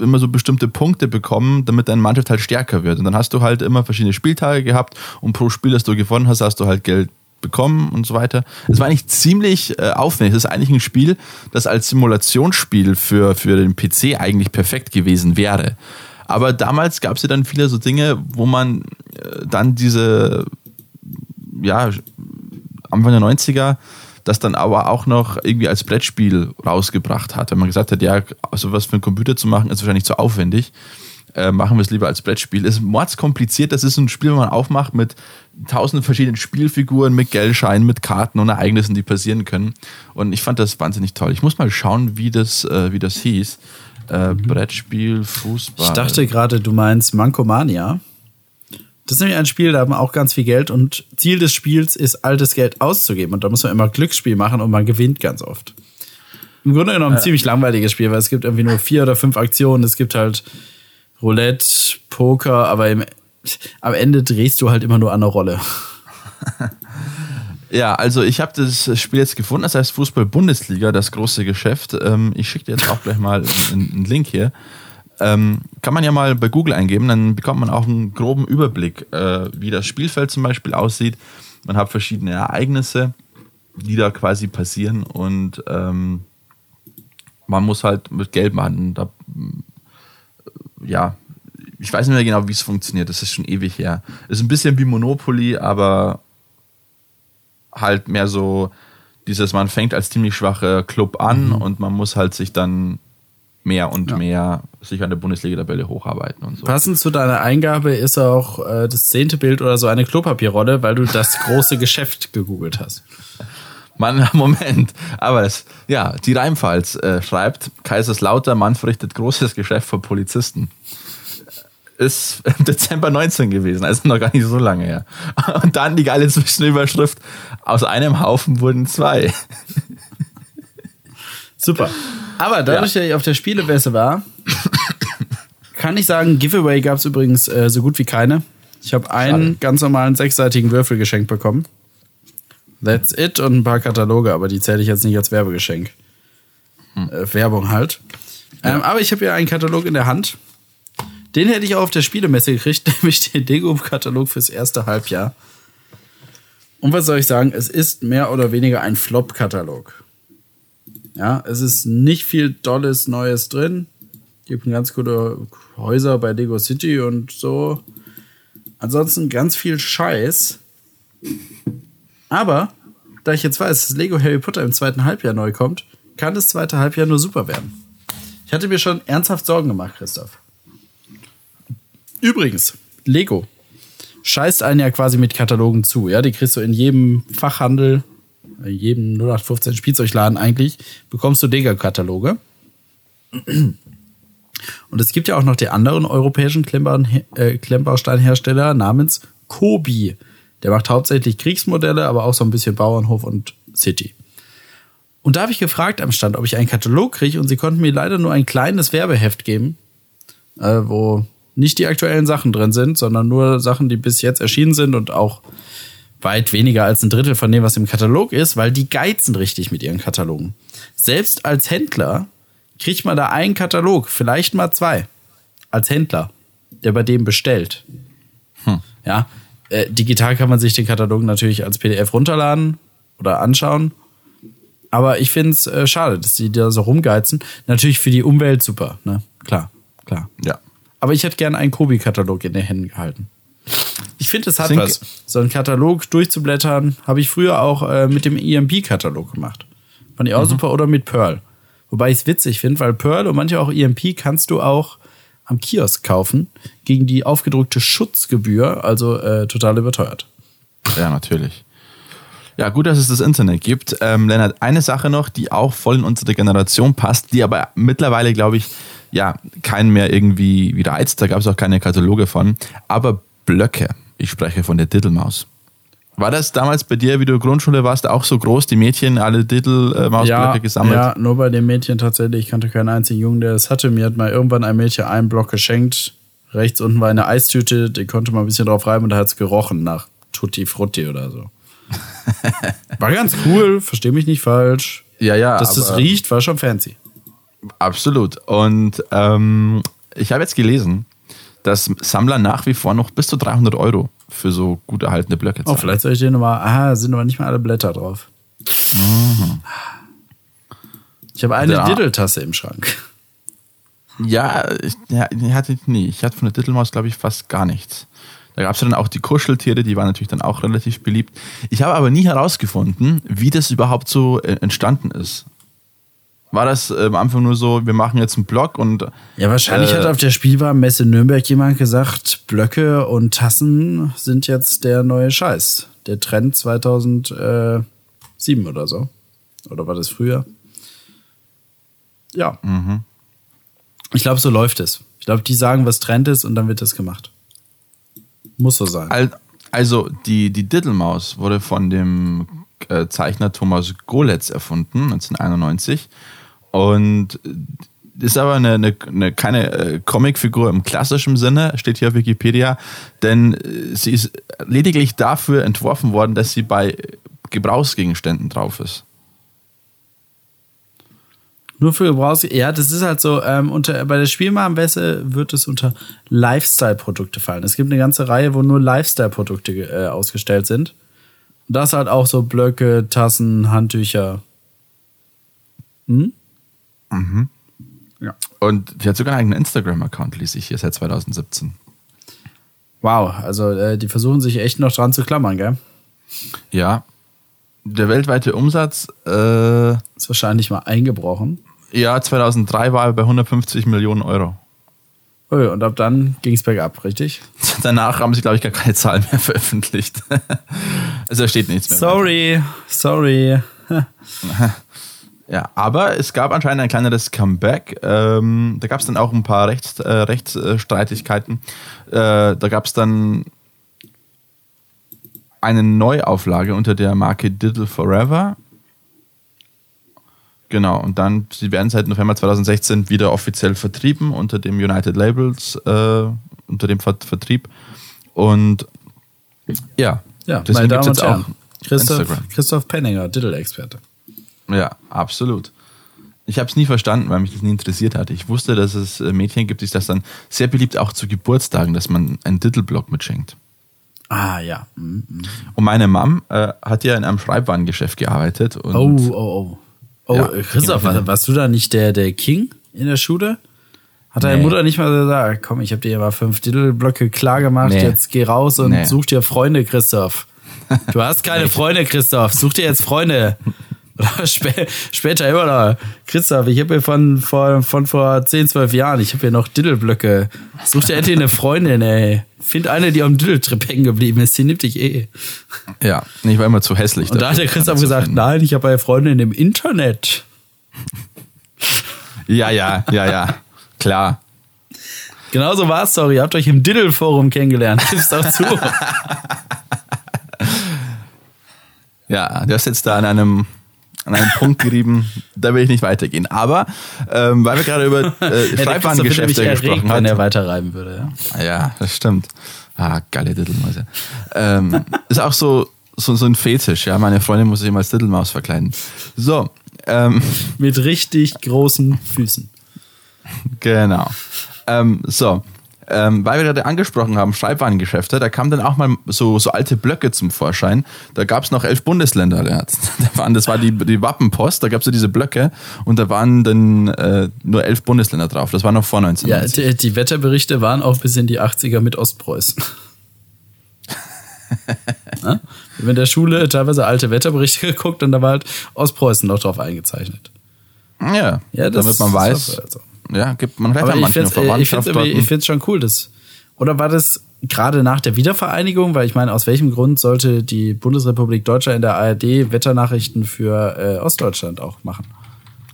immer so bestimmte Punkte bekommen, damit deine Mannschaft halt stärker wird. Und dann hast du halt immer verschiedene Spieltage gehabt und pro Spiel, das du gewonnen hast, hast du halt Geld bekommen und so weiter. Es war eigentlich ziemlich äh, aufwendig. Es ist eigentlich ein Spiel, das als Simulationsspiel für, für den PC eigentlich perfekt gewesen wäre. Aber damals gab es ja dann viele so Dinge, wo man äh, dann diese, ja, Anfang der 90er das dann aber auch noch irgendwie als Brettspiel rausgebracht hat. Wenn man gesagt hat, ja, also was für einen Computer zu machen, ist wahrscheinlich zu aufwendig. Äh, machen wir es lieber als Brettspiel. Ist mordskompliziert, das ist ein Spiel, das man aufmacht mit tausenden verschiedenen Spielfiguren, mit Geldscheinen, mit Karten und Ereignissen, die passieren können. Und ich fand das wahnsinnig toll. Ich muss mal schauen, wie das, äh, wie das hieß. Äh, Brettspiel, Fußball. Ich dachte gerade, du meinst Mankomania. Das ist nämlich ein Spiel, da haben wir auch ganz viel Geld und Ziel des Spiels ist, altes Geld auszugeben. Und da muss man immer Glücksspiel machen und man gewinnt ganz oft. Im Grunde genommen ein ziemlich langweiliges Spiel, weil es gibt irgendwie nur vier oder fünf Aktionen. Es gibt halt Roulette, Poker, aber im, am Ende drehst du halt immer nur an eine Rolle. Ja, also ich habe das Spiel jetzt gefunden, das heißt Fußball-Bundesliga, das große Geschäft. Ähm, ich schicke dir jetzt auch gleich mal einen Link hier. Ähm, kann man ja mal bei Google eingeben, dann bekommt man auch einen groben Überblick, äh, wie das Spielfeld zum Beispiel aussieht. Man hat verschiedene Ereignisse, die da quasi passieren und ähm, man muss halt mit Geld machen. Da, ja, ich weiß nicht mehr genau, wie es funktioniert. Das ist schon ewig her. Ist ein bisschen wie Monopoly, aber halt mehr so dieses, man fängt als ziemlich schwacher Club an mhm. und man muss halt sich dann mehr und ja. mehr sich an der Bundesliga-Tabelle hocharbeiten und so. Passend zu deiner Eingabe ist auch äh, das zehnte Bild oder so eine Klopapierrolle, weil du das große Geschäft gegoogelt hast. Mann, Moment. Aber das, ja, die Rheinpfalz äh, schreibt, Kaiserslautern, Mann verrichtet großes Geschäft für Polizisten. Ist im Dezember 19 gewesen, also noch gar nicht so lange her. Und dann die geile Zwischenüberschrift, aus einem Haufen wurden zwei. Super. Aber dadurch, ja. dass ich auf der Spielebesse war, kann ich sagen, Giveaway gab es übrigens äh, so gut wie keine. Ich habe einen ganz normalen sechsseitigen Würfel geschenkt bekommen. That's it und ein paar Kataloge, aber die zähle ich jetzt nicht als Werbegeschenk. Hm. Äh, Werbung halt. Ja. Ähm, aber ich habe ja einen Katalog in der Hand. Den hätte ich auch auf der Spielemesse gekriegt, nämlich den Dego-Katalog fürs erste Halbjahr. Und was soll ich sagen? Es ist mehr oder weniger ein Flop-Katalog. Ja, es ist nicht viel Dolles Neues drin. Gibt ganz gute Häuser bei Lego City und so. Ansonsten ganz viel Scheiß. Aber, da ich jetzt weiß, dass Lego Harry Potter im zweiten Halbjahr neu kommt, kann das zweite Halbjahr nur super werden. Ich hatte mir schon ernsthaft Sorgen gemacht, Christoph. Übrigens, Lego scheißt einen ja quasi mit Katalogen zu. Ja, die kriegst du in jedem Fachhandel jedem 0815 Spielzeugladen eigentlich, bekommst du Dega-Kataloge. Und es gibt ja auch noch die anderen europäischen äh, Klemmbausteinhersteller namens Kobi. Der macht hauptsächlich Kriegsmodelle, aber auch so ein bisschen Bauernhof und City. Und da habe ich gefragt am Stand, ob ich einen Katalog kriege und sie konnten mir leider nur ein kleines Werbeheft geben, äh, wo nicht die aktuellen Sachen drin sind, sondern nur Sachen, die bis jetzt erschienen sind und auch weit weniger als ein Drittel von dem, was im Katalog ist, weil die geizen richtig mit ihren Katalogen. Selbst als Händler kriegt man da einen Katalog, vielleicht mal zwei. Als Händler, der bei dem bestellt. Hm. Ja, äh, digital kann man sich den Katalog natürlich als PDF runterladen oder anschauen. Aber ich finde es äh, schade, dass die da so rumgeizen. Natürlich für die Umwelt super, ne? Klar, klar. Ja. Aber ich hätte gerne einen Kobi-Katalog in den Händen gehalten. Ich finde, es hat Think was. So einen Katalog durchzublättern, habe ich früher auch äh, mit dem EMP-Katalog gemacht. Fand ich auch mhm. super. Oder mit Pearl. Wobei ich es witzig finde, weil Pearl und manche auch EMP kannst du auch am Kiosk kaufen gegen die aufgedruckte Schutzgebühr, also äh, total überteuert. Ja, natürlich. Ja, gut, dass es das Internet gibt. Ähm, Lennart, eine Sache noch, die auch voll in unsere Generation passt, die aber mittlerweile, glaube ich, ja, keinen mehr irgendwie wieder reizt. Da gab es auch keine Kataloge von. Aber Blöcke. Ich spreche von der Diddlemaus. War das damals bei dir, wie du Grundschule warst, auch so groß, die Mädchen alle Diddlemausblöcke ja, gesammelt? Ja, nur bei den Mädchen tatsächlich. Ich kannte keinen einzigen Jungen, der das hatte. Mir hat mal irgendwann ein Mädchen einen Block geschenkt. Rechts unten war eine Eistüte, die konnte man ein bisschen drauf reiben und da hat es gerochen nach Tutti Frutti oder so. war ganz cool, versteh mich nicht falsch. Ja, ja. Dass das riecht, war schon fancy. Absolut. Und ähm, ich habe jetzt gelesen, dass Sammler nach wie vor noch bis zu 300 Euro für so gut erhaltene Blöcke Oh, zahlen. vielleicht soll ich den nochmal. Ah, sind aber nicht mal alle Blätter drauf. Ich habe eine Ja. Diddle-Tasse im Schrank. Ja, ich, ja, hatte ich nie. Ich hatte von der Dittelmaus, glaube ich, fast gar nichts. Da gab es dann auch die Kuscheltiere, die waren natürlich dann auch relativ beliebt. Ich habe aber nie herausgefunden, wie das überhaupt so äh, entstanden ist. War das äh, am Anfang nur so, wir machen jetzt einen Blog und Ja, wahrscheinlich Äh, hat auf der Spielwarenmesse Nürnberg jemand gesagt, Blöcke und Tassen sind jetzt der neue Scheiß. Der Trend 2007 oder so. Oder war das früher? Ja. Mhm. Ich glaube, so läuft es. Ich glaube, die sagen, was Trend ist und dann wird das gemacht. Muss so sein. Al- Also die, die Diddlemaus wurde von dem äh, Zeichner Thomas Goletz erfunden, 1991. Und ist aber eine, eine, eine keine äh, Comicfigur im klassischen Sinne, steht hier auf Wikipedia, denn äh, sie ist lediglich dafür entworfen worden, dass sie bei Gebrauchsgegenständen drauf ist. Nur für Gebrauchs Ja, das ist halt so, ähm, unter, bei der Spielwarenmesse wird es unter Lifestyle-Produkte fallen. Es gibt eine ganze Reihe, wo nur Lifestyle-Produkte äh, ausgestellt sind. Und das halt auch so Blöcke, Tassen, Handtücher. Hm? Ja. Und die hat sogar einen eigenen Instagram-Account, ließ ich hier seit 2017. Wow, also äh, die versuchen sich echt noch dran zu klammern, gell? Ja. Der weltweite Umsatz, äh, Ist wahrscheinlich mal eingebrochen. ja, 2003 war er bei 150 Millionen Euro. Ja, und ab dann ging es bergab, richtig? Danach haben sie, glaube ich, gar keine Zahlen mehr veröffentlicht. also da steht nichts mehr. Sorry, sorry. Ja, aber es gab anscheinend ein kleineres Comeback. Ähm, da gab es dann auch ein paar Rechts, äh, Rechtsstreitigkeiten. Äh, da gab es dann eine Neuauflage unter der Marke Diddle Forever. Genau, und dann, sie werden seit November 2016 wieder offiziell vertrieben unter dem United Labels, äh, unter dem Ver Vertrieb. Und ja, Ja, meine Damen und Herren. auch Christoph, Instagram. Christoph Penninger, Diddle-Experte. Ja, absolut. Ich habe es nie verstanden, weil mich das nie interessiert hat. Ich wusste, dass es äh, Mädchen gibt, die das dann sehr beliebt auch zu Geburtstagen, dass man einen Diddleblock mitschenkt. Ah, ja. Mhm. Und meine Mom äh, hat ja in einem Schreibwarengeschäft gearbeitet. Und Oh, oh, oh. Oh, Ja, Christoph, genau. war, warst du da nicht der, der King in der Schule? Hat deine Nee. Mutter nicht mal gesagt, komm, ich habe dir ja mal fünf Diddle-Blöcke klar gemacht, Nee. jetzt geh raus und Nee. such dir Freunde, Christoph. Du hast keine Freunde, Christoph, such dir jetzt Freunde. Spä später immer noch. Christoph, ich habe hier von, von, von vor 10, 12 Jahren, ich habe hier noch Diddle-Blöcke. Such dir endlich eine Freundin, ey. Find eine, die am Diddle-Trip hängen geblieben ist, die nimmt dich eh. ja, ich war immer zu hässlich. Und da hat der Christoph gesagt, nein, ich habe eine Freundin im Internet. Ja, ja, ja, ja. Klar. Genauso war es, sorry. Ihr habt euch im Diddle-Forum kennengelernt. Gib's doch zu. Ja, du hast jetzt da an einem, an einem Punkt gerieben, da will ich nicht weitergehen. Aber ähm, weil wir gerade über äh, Schreibwarengeschäfte gesprochen wenn er haben. weiterreiben würde. Ja? Ja, das stimmt. Ah, geile Diddlemäuse. Ähm, ist auch so, so, so ein Fetisch, ja. Meine Freundin muss sich immer als Diddlemaus verkleiden. So, ähm, Mit richtig großen Füßen. genau. Ähm, so, ähm, weil wir gerade angesprochen haben, Schreibwarengeschäfte, da kamen dann auch mal so, so alte Blöcke zum Vorschein. Da gab es noch elf Bundesländer. Ja. Da waren, das war die, die Wappenpost, da gab es so diese Blöcke und da waren dann äh, nur elf Bundesländer drauf. Das war noch vor Ja, 1990. die, die Wetterberichte waren auch bis in die 80er mit Ostpreußen. Ja? Wir haben in der Schule teilweise alte Wetterberichte geguckt und da war halt Ostpreußen noch drauf eingezeichnet. Ja, Ja, das damit man weiß. also. Ja, gibt man ich manchmal finde es ich Verwandtschaft dort. ich find's schon cool. Das, oder war das gerade nach der Wiedervereinigung? Weil ich meine, aus welchem Grund sollte die Bundesrepublik Deutschland in der ARD Wetternachrichten für äh, Ostdeutschland auch machen?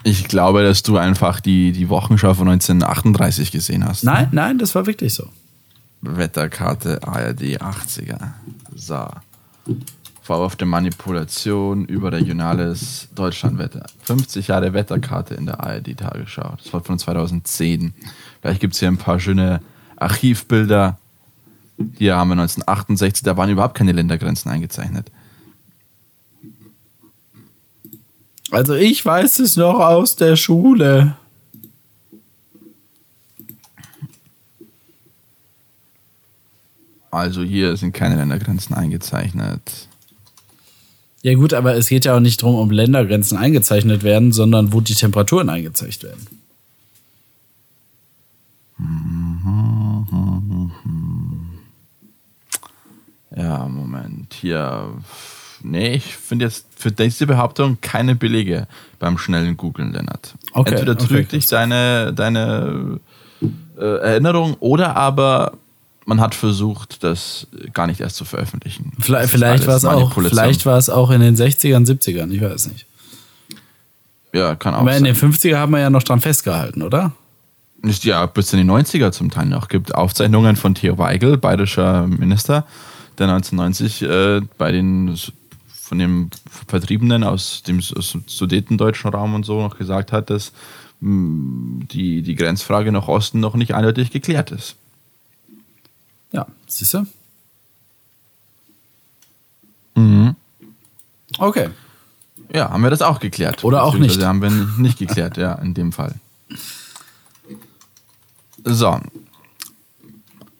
Ich glaube, dass du einfach die, die Wochenschau von 1938 gesehen hast. Nein, nein, das war wirklich so. Wetterkarte ARD 80er. So. Vorwurf der Manipulation überregionales Deutschlandwetter. 50 Jahre Wetterkarte in der ARD-Tagesschau. Das war von 2010. Vielleicht gibt es hier ein paar schöne Archivbilder. Hier haben wir 1968, da waren überhaupt keine Ländergrenzen eingezeichnet. Also ich weiß es noch aus der Schule. Also hier sind keine Ländergrenzen eingezeichnet. Ja gut, aber es geht ja auch nicht darum, ob Ländergrenzen eingezeichnet werden, sondern wo die Temperaturen eingezeichnet werden. Ja, Moment. Hier. Nee, ich finde jetzt für diese Behauptung keine Belege beim schnellen Googlen, Lennart. Okay, Entweder okay, trügt dich deine, deine äh, Erinnerung oder aber man hat versucht, das gar nicht erst zu veröffentlichen. Vielleicht, vielleicht war es auch, vielleicht war es auch in den 60ern, 70ern, ich weiß nicht. Ja, kann auch Aber in sein. den 50er haben wir ja noch dran festgehalten, oder? Ja bis in die 90er zum Teil noch. gibt Aufzeichnungen von Theo Weigel, bayerischer Minister, der 1990 äh, bei den von dem Vertriebenen aus dem sudetendeutschen Raum und so noch gesagt hat, dass mh, die, die Grenzfrage nach Osten noch nicht eindeutig geklärt ist. Ja, siehst du? Mhm. Okay. Ja, haben wir das auch geklärt. Oder auch nicht. haben wir nicht geklärt, ja, in dem Fall. So.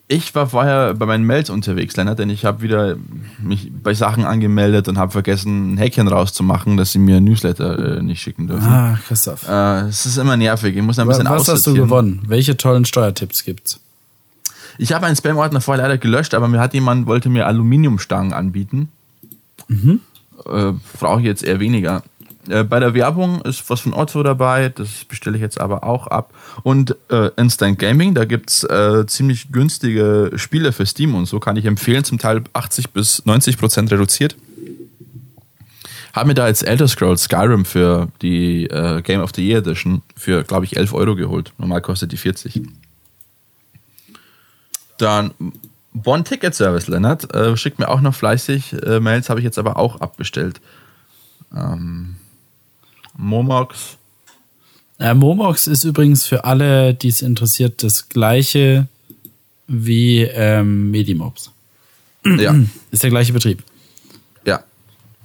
Ich war vorher bei meinen Mails unterwegs, Lennart, denn ich habe wieder mich bei Sachen angemeldet und habe vergessen, ein Häkchen rauszumachen, dass sie mir ein Newsletter äh, nicht schicken dürfen. Ah, Christoph. Äh, Es ist immer nervig. Ich muss ein Was bisschen hast du gewonnen? Welche tollen Steuertipps gibt's? Ich habe einen Spam-Ordner vorher leider gelöscht, aber mir hat jemand, wollte mir Aluminiumstangen anbieten. Äh, Brauche ich jetzt eher weniger. Äh, bei der Werbung ist was von Otto dabei, das bestelle ich jetzt aber auch ab. Und äh, Instant Gaming, da gibt es äh, ziemlich günstige Spiele für Steam und so, kann ich empfehlen, zum Teil 80 bis 90 Prozent reduziert. Habe mir da jetzt Elder Scrolls Skyrim für die äh, Game of the Year Edition für, glaube ich, 11 Euro geholt. Normal kostet die 40. Dann One Ticket Service, Lennart, äh, schickt mir auch noch fleißig äh, Mails, habe ich jetzt aber auch abbestellt. Ähm, Momox, Äh, Momox ist übrigens für alle, die es interessiert, das gleiche wie ähm, Medimobs. ja, Ist der gleiche Betrieb. ja.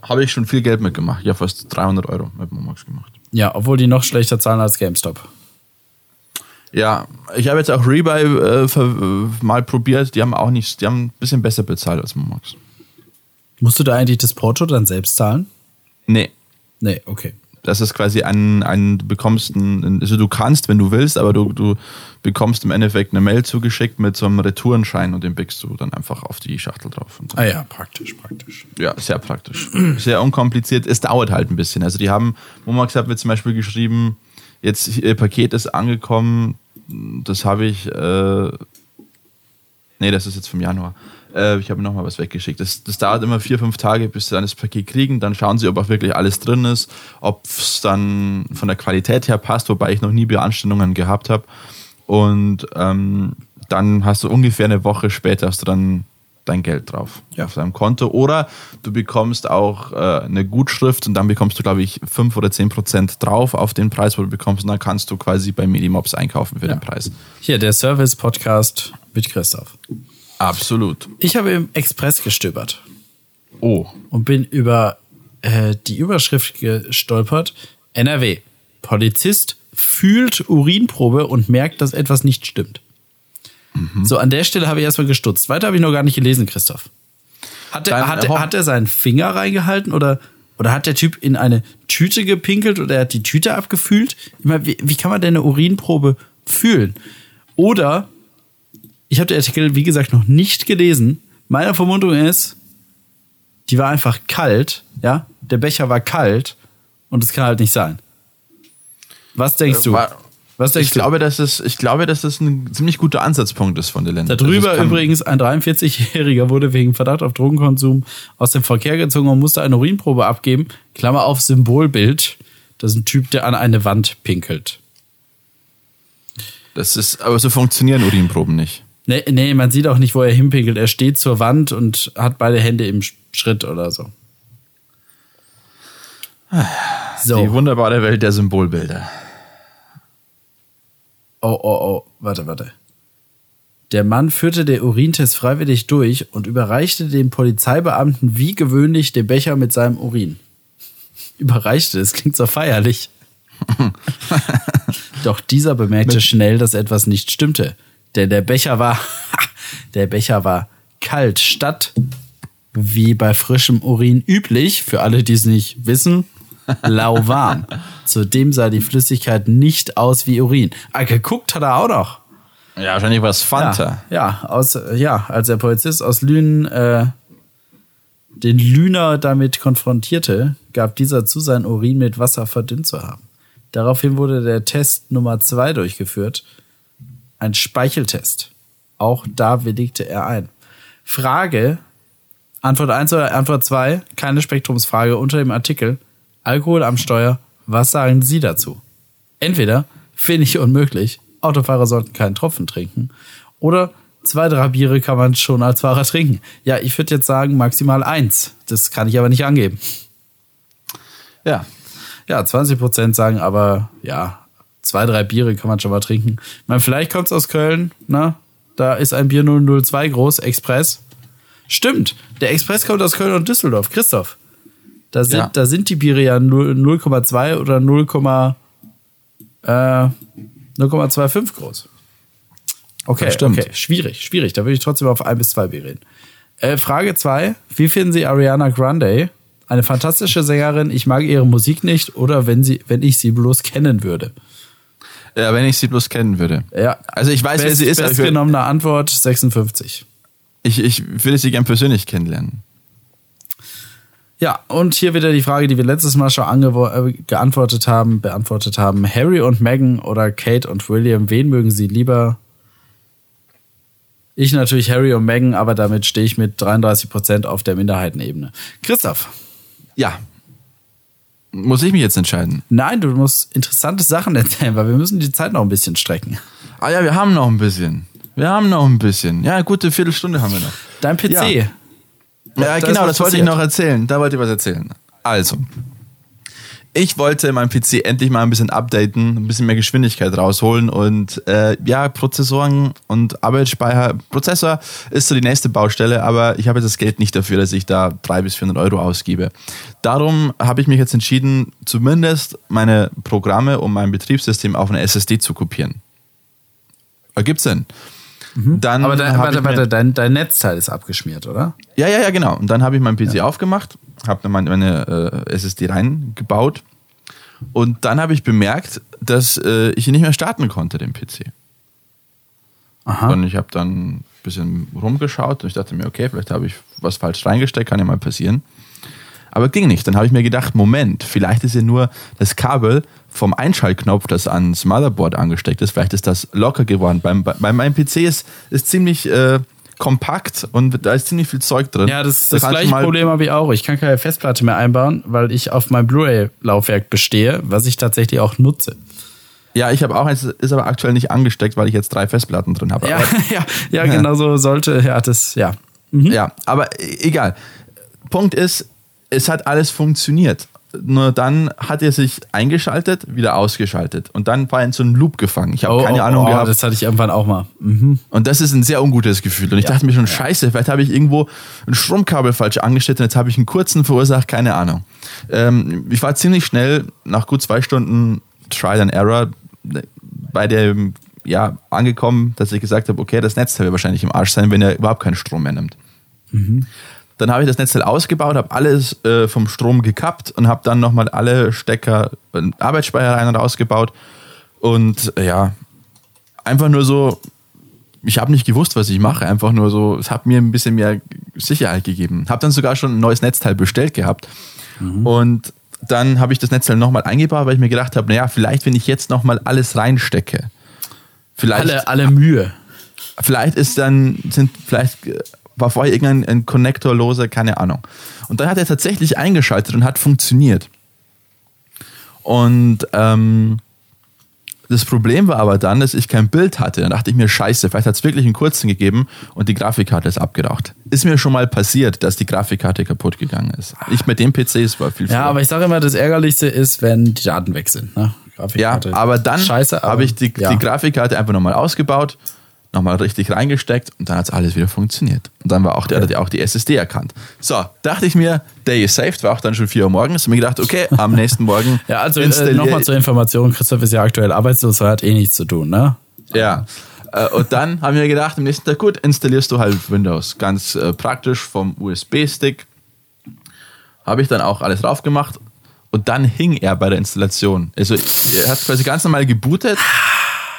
Habe ich schon viel Geld mitgemacht. Ja, fast 300 Euro mit Momox gemacht. Ja, obwohl die noch schlechter zahlen als GameStop. Ja, ich habe jetzt auch Rebuy äh, mal probiert. Die haben auch nicht, die haben ein bisschen besser bezahlt als Momox. Musst du da eigentlich das Porto dann selbst zahlen? Nee, Nee, okay. das ist quasi ein, ein du bekommst ein, also du kannst, wenn du willst, aber du, du bekommst im Endeffekt eine Mail zugeschickt mit so einem Retourenschein und den biegst du dann einfach auf die Schachtel drauf. Ah ja, praktisch, praktisch. Ja, sehr praktisch. Sehr unkompliziert. Es dauert halt ein bisschen. Also die haben, Momax hat mir zum Beispiel geschrieben, jetzt ihr Paket ist angekommen, das habe ich, äh, nee, das ist jetzt vom Januar. Äh, ich habe noch mal was weggeschickt. Das, das dauert immer vier, fünf Tage, bis sie dann das Paket kriegen. Dann schauen sie, ob auch wirklich alles drin ist, ob es dann von der Qualität her passt, wobei ich noch nie Beanstandungen gehabt habe. Und ähm, dann hast du ungefähr eine Woche später hast du dann dein Geld drauf Ja. auf deinem Konto. Oder du bekommst auch äh, eine Gutschrift und dann bekommst du, glaube ich, 5 oder 10 Prozent drauf auf den Preis, wo du bekommst. Und dann kannst du quasi bei Medimobs einkaufen für den Preis. Hier, der Service-Podcast mit Christoph. Absolut. Ich habe im Express gestöbert Oh. und bin über äh, die Überschrift gestolpert. NRW. Polizist fühlt Urinprobe und merkt, dass etwas nicht stimmt. So, an der Stelle habe ich erstmal gestutzt. Weiter habe ich noch gar nicht gelesen, Christoph. Hat er, Dann, hat, er, hat er seinen Finger reingehalten oder, oder hat der Typ in eine Tüte gepinkelt oder er hat die Tüte abgefühlt? Ich meine, wie, wie kann man denn eine Urinprobe fühlen? Oder, ich habe den Artikel, wie gesagt, noch nicht gelesen. Meine Vermutung ist, die war einfach kalt, ja? Der Becher war kalt und es kann halt nicht sein. Was denkst du? Äh, War- Was denkst Ich glaube, dass es, ich glaube, dass das ein ziemlich guter Ansatzpunkt ist von der Länder. Darüber kann- übrigens, ein 43-Jähriger wurde wegen Verdacht auf Drogenkonsum aus dem Verkehr gezogen und musste eine Urinprobe abgeben. Klammer auf Symbolbild. Das ist ein Typ, der an eine Wand pinkelt. Das ist, aber so funktionieren Urinproben nicht. Nee, nee, man sieht auch nicht, wo er hinpinkelt. Er steht zur Wand und hat beide Hände im Schritt oder so. Die So. wunderbare Welt der Symbolbilder. Oh, oh, oh. Warte, warte. Der Mann führte den Urintest freiwillig durch und überreichte dem Polizeibeamten wie gewöhnlich den Becher mit seinem Urin. Überreichte, das klingt so feierlich. Doch dieser bemerkte schnell, dass etwas nicht stimmte. Denn der Becher war, der Becher war kalt statt wie bei frischem Urin üblich, für alle, die es nicht wissen, lauwarm. Zudem sah die Flüssigkeit nicht aus wie Urin. Ah, geguckt hat er auch noch. Ja, wahrscheinlich was Fanta. Ja, ja, aus, ja als der Polizist aus Lünen äh, den Lüner damit konfrontierte, gab dieser zu, sein Urin mit Wasser verdünnt zu haben. Daraufhin wurde der Test Nummer zwei durchgeführt, ein Speicheltest. Auch da willigte er ein. Frage, Antwort 1 oder Antwort 2, keine Spektrumsfrage unter dem Artikel. Alkohol am Steuer, was sagen Sie dazu? Entweder finde ich unmöglich, Autofahrer sollten keinen Tropfen trinken, oder zwei, drei Biere kann man schon als Fahrer trinken. Ja, ich würde jetzt sagen maximal eins. Das kann ich aber nicht angeben. Ja. Ja, 20 Prozent sagen aber, ja, zwei, drei Biere kann man schon mal trinken. Ich meine, vielleicht kommt es aus Köln, ne? Da ist ein Bier 002 groß, Express. Stimmt, der Express kommt aus Köln und Düsseldorf. Christoph, da sind, Ja. da sind die Biere ja 0 0,2 oder 0, äh, 0,25 groß. Okay, okay, schwierig, schwierig. Da würde ich trotzdem auf ein bis zwei Bier reden. Äh, Frage zwei: Wie finden Sie Ariana Grande? Eine fantastische Sängerin. Ich mag ihre Musik nicht oder wenn sie, wenn ich sie bloß kennen würde. Ja, wenn ich sie bloß kennen würde. Ja. Also ich weiß, wer Best, sie ist, Bestgenommene Antwort 56. ich, ich würde sie gern persönlich kennenlernen. Ja, und hier wieder die Frage, die wir letztes Mal schon äh, geantwortet haben, beantwortet haben. Harry und Meghan oder Kate und William, wen mögen Sie lieber? Ich natürlich Harry und Meghan, aber damit stehe ich mit 33% auf der Minderheitenebene. Christoph, Ja. Muss ich mich jetzt entscheiden? nein, du musst interessante Sachen erzählen, weil wir müssen die Zeit noch ein bisschen strecken. Ah ja, wir haben noch ein bisschen. Wir haben noch ein bisschen. Ja, gute Viertelstunde haben wir noch. Dein PC. Ja. Ja, Da genau, was das wollte ich noch erzählen. Da wollte ich was erzählen. Also, ich wollte meinen PC endlich mal ein bisschen updaten, ein bisschen mehr Geschwindigkeit rausholen und äh, ja, Prozessoren und Arbeitsspeicher. Prozessor ist so die nächste Baustelle, aber ich habe jetzt das Geld nicht dafür, dass ich da 300 bis 400 Euro ausgebe. Darum habe ich mich jetzt entschieden, zumindest meine Programme und mein Betriebssystem auf eine SSD zu kopieren. Ergibt Sinn. Dann Mhm. Aber dein, warte, warte, dein, dein Netzteil ist abgeschmiert, oder? ja, ja, ja, genau. Und dann habe ich meinen PC aufgemacht, habe dann meine, meine äh, SSD reingebaut und dann habe ich bemerkt, dass äh, ich ihn nicht mehr starten konnte, den PC. Aha. Und ich habe dann ein bisschen rumgeschaut und ich dachte mir, okay, vielleicht habe ich was falsch reingesteckt, kann ja mal passieren. Aber ging nicht. Dann habe ich mir gedacht, Moment, vielleicht ist ja nur das Kabel vom Einschaltknopf, das ans Motherboard angesteckt ist, vielleicht ist das locker geworden. Beim, bei, meinem PC ist, ist ziemlich äh, kompakt und da ist ziemlich viel Zeug drin. Ja, das, Da das gleiche Problem habe ich auch. Ich kann keine Festplatte mehr einbauen, weil ich auf mein Blu-ray-Laufwerk bestehe, was ich tatsächlich auch nutze. Ja, ich habe auch eins, ist aber aktuell nicht angesteckt, weil ich jetzt drei Festplatten drin habe. Ja, ja, ja, genau so sollte, ja, das, ja. Ja, aber e- egal. Punkt ist, es hat alles funktioniert. Nur dann hat er sich eingeschaltet, wieder ausgeschaltet. Und dann war er in so einen Loop gefangen. Ich habe keine Ahnung oh, gehabt. Das hatte ich irgendwann auch mal. Mhm. und das ist ein sehr ungutes Gefühl. Und ich dachte mir schon, scheiße, vielleicht habe ich irgendwo ein Stromkabel falsch angestellt und jetzt habe ich einen kurzen verursacht, keine Ahnung. Ähm, ich war ziemlich schnell, nach gut zwei Stunden Trial and Error, bei dem, ja, angekommen, dass ich gesagt habe, okay, das Netzteil wird wahrscheinlich im Arsch sein, wenn er überhaupt keinen Strom mehr nimmt. Dann habe ich das Netzteil ausgebaut, habe alles äh, vom Strom gekappt und habe dann nochmal alle Stecker, äh, Arbeitsspeicher rein und rausgebaut. Und äh, ja, einfach nur so, ich habe nicht gewusst, was ich mache. Einfach nur so, es hat mir ein bisschen mehr Sicherheit gegeben. Habe dann sogar schon ein neues Netzteil bestellt gehabt. Und dann habe ich das Netzteil nochmal eingebaut, weil ich mir gedacht habe, naja, vielleicht, wenn ich jetzt nochmal alles reinstecke, vielleicht Alle, alle Mühe. vielleicht ist dann, sind, vielleicht äh, war vorher irgendein ein Connector lose, keine Ahnung. Und dann hat er tatsächlich eingeschaltet und hat funktioniert. Und ähm, das Problem war aber dann, dass ich kein Bild hatte. Dann dachte ich mir, scheiße, vielleicht hat es wirklich einen kurzen gegeben und die Grafikkarte ist abgeraucht. Ist mir schon mal passiert, dass die Grafikkarte kaputt gegangen ist. Nicht mit dem PC, es war viel Ja, früher. aber ich sage immer, das Ärgerlichste ist, wenn die Daten weg sind. Ne? Ja, aber dann habe ich die, ja. die Grafikkarte einfach nochmal ausgebaut, nochmal richtig reingesteckt und dann hat alles wieder funktioniert. Und dann war auch, der, hat ja auch die SSD erkannt. So, dachte ich mir, day is saved, war auch dann schon 4 Uhr morgens. Und mir gedacht, okay, am nächsten Morgen Ja, also äh, nochmal zur Information, Christoph ist ja aktuell arbeitslos, hat eh nichts zu tun, ne? Ja, Äh, und dann haben wir gedacht, im nächsten Tag, gut, installierst du halt Windows. Ganz äh, praktisch vom USB-Stick. Habe ich dann auch alles drauf gemacht. Und dann hing er bei der Installation. Also er hat quasi ganz normal gebootet,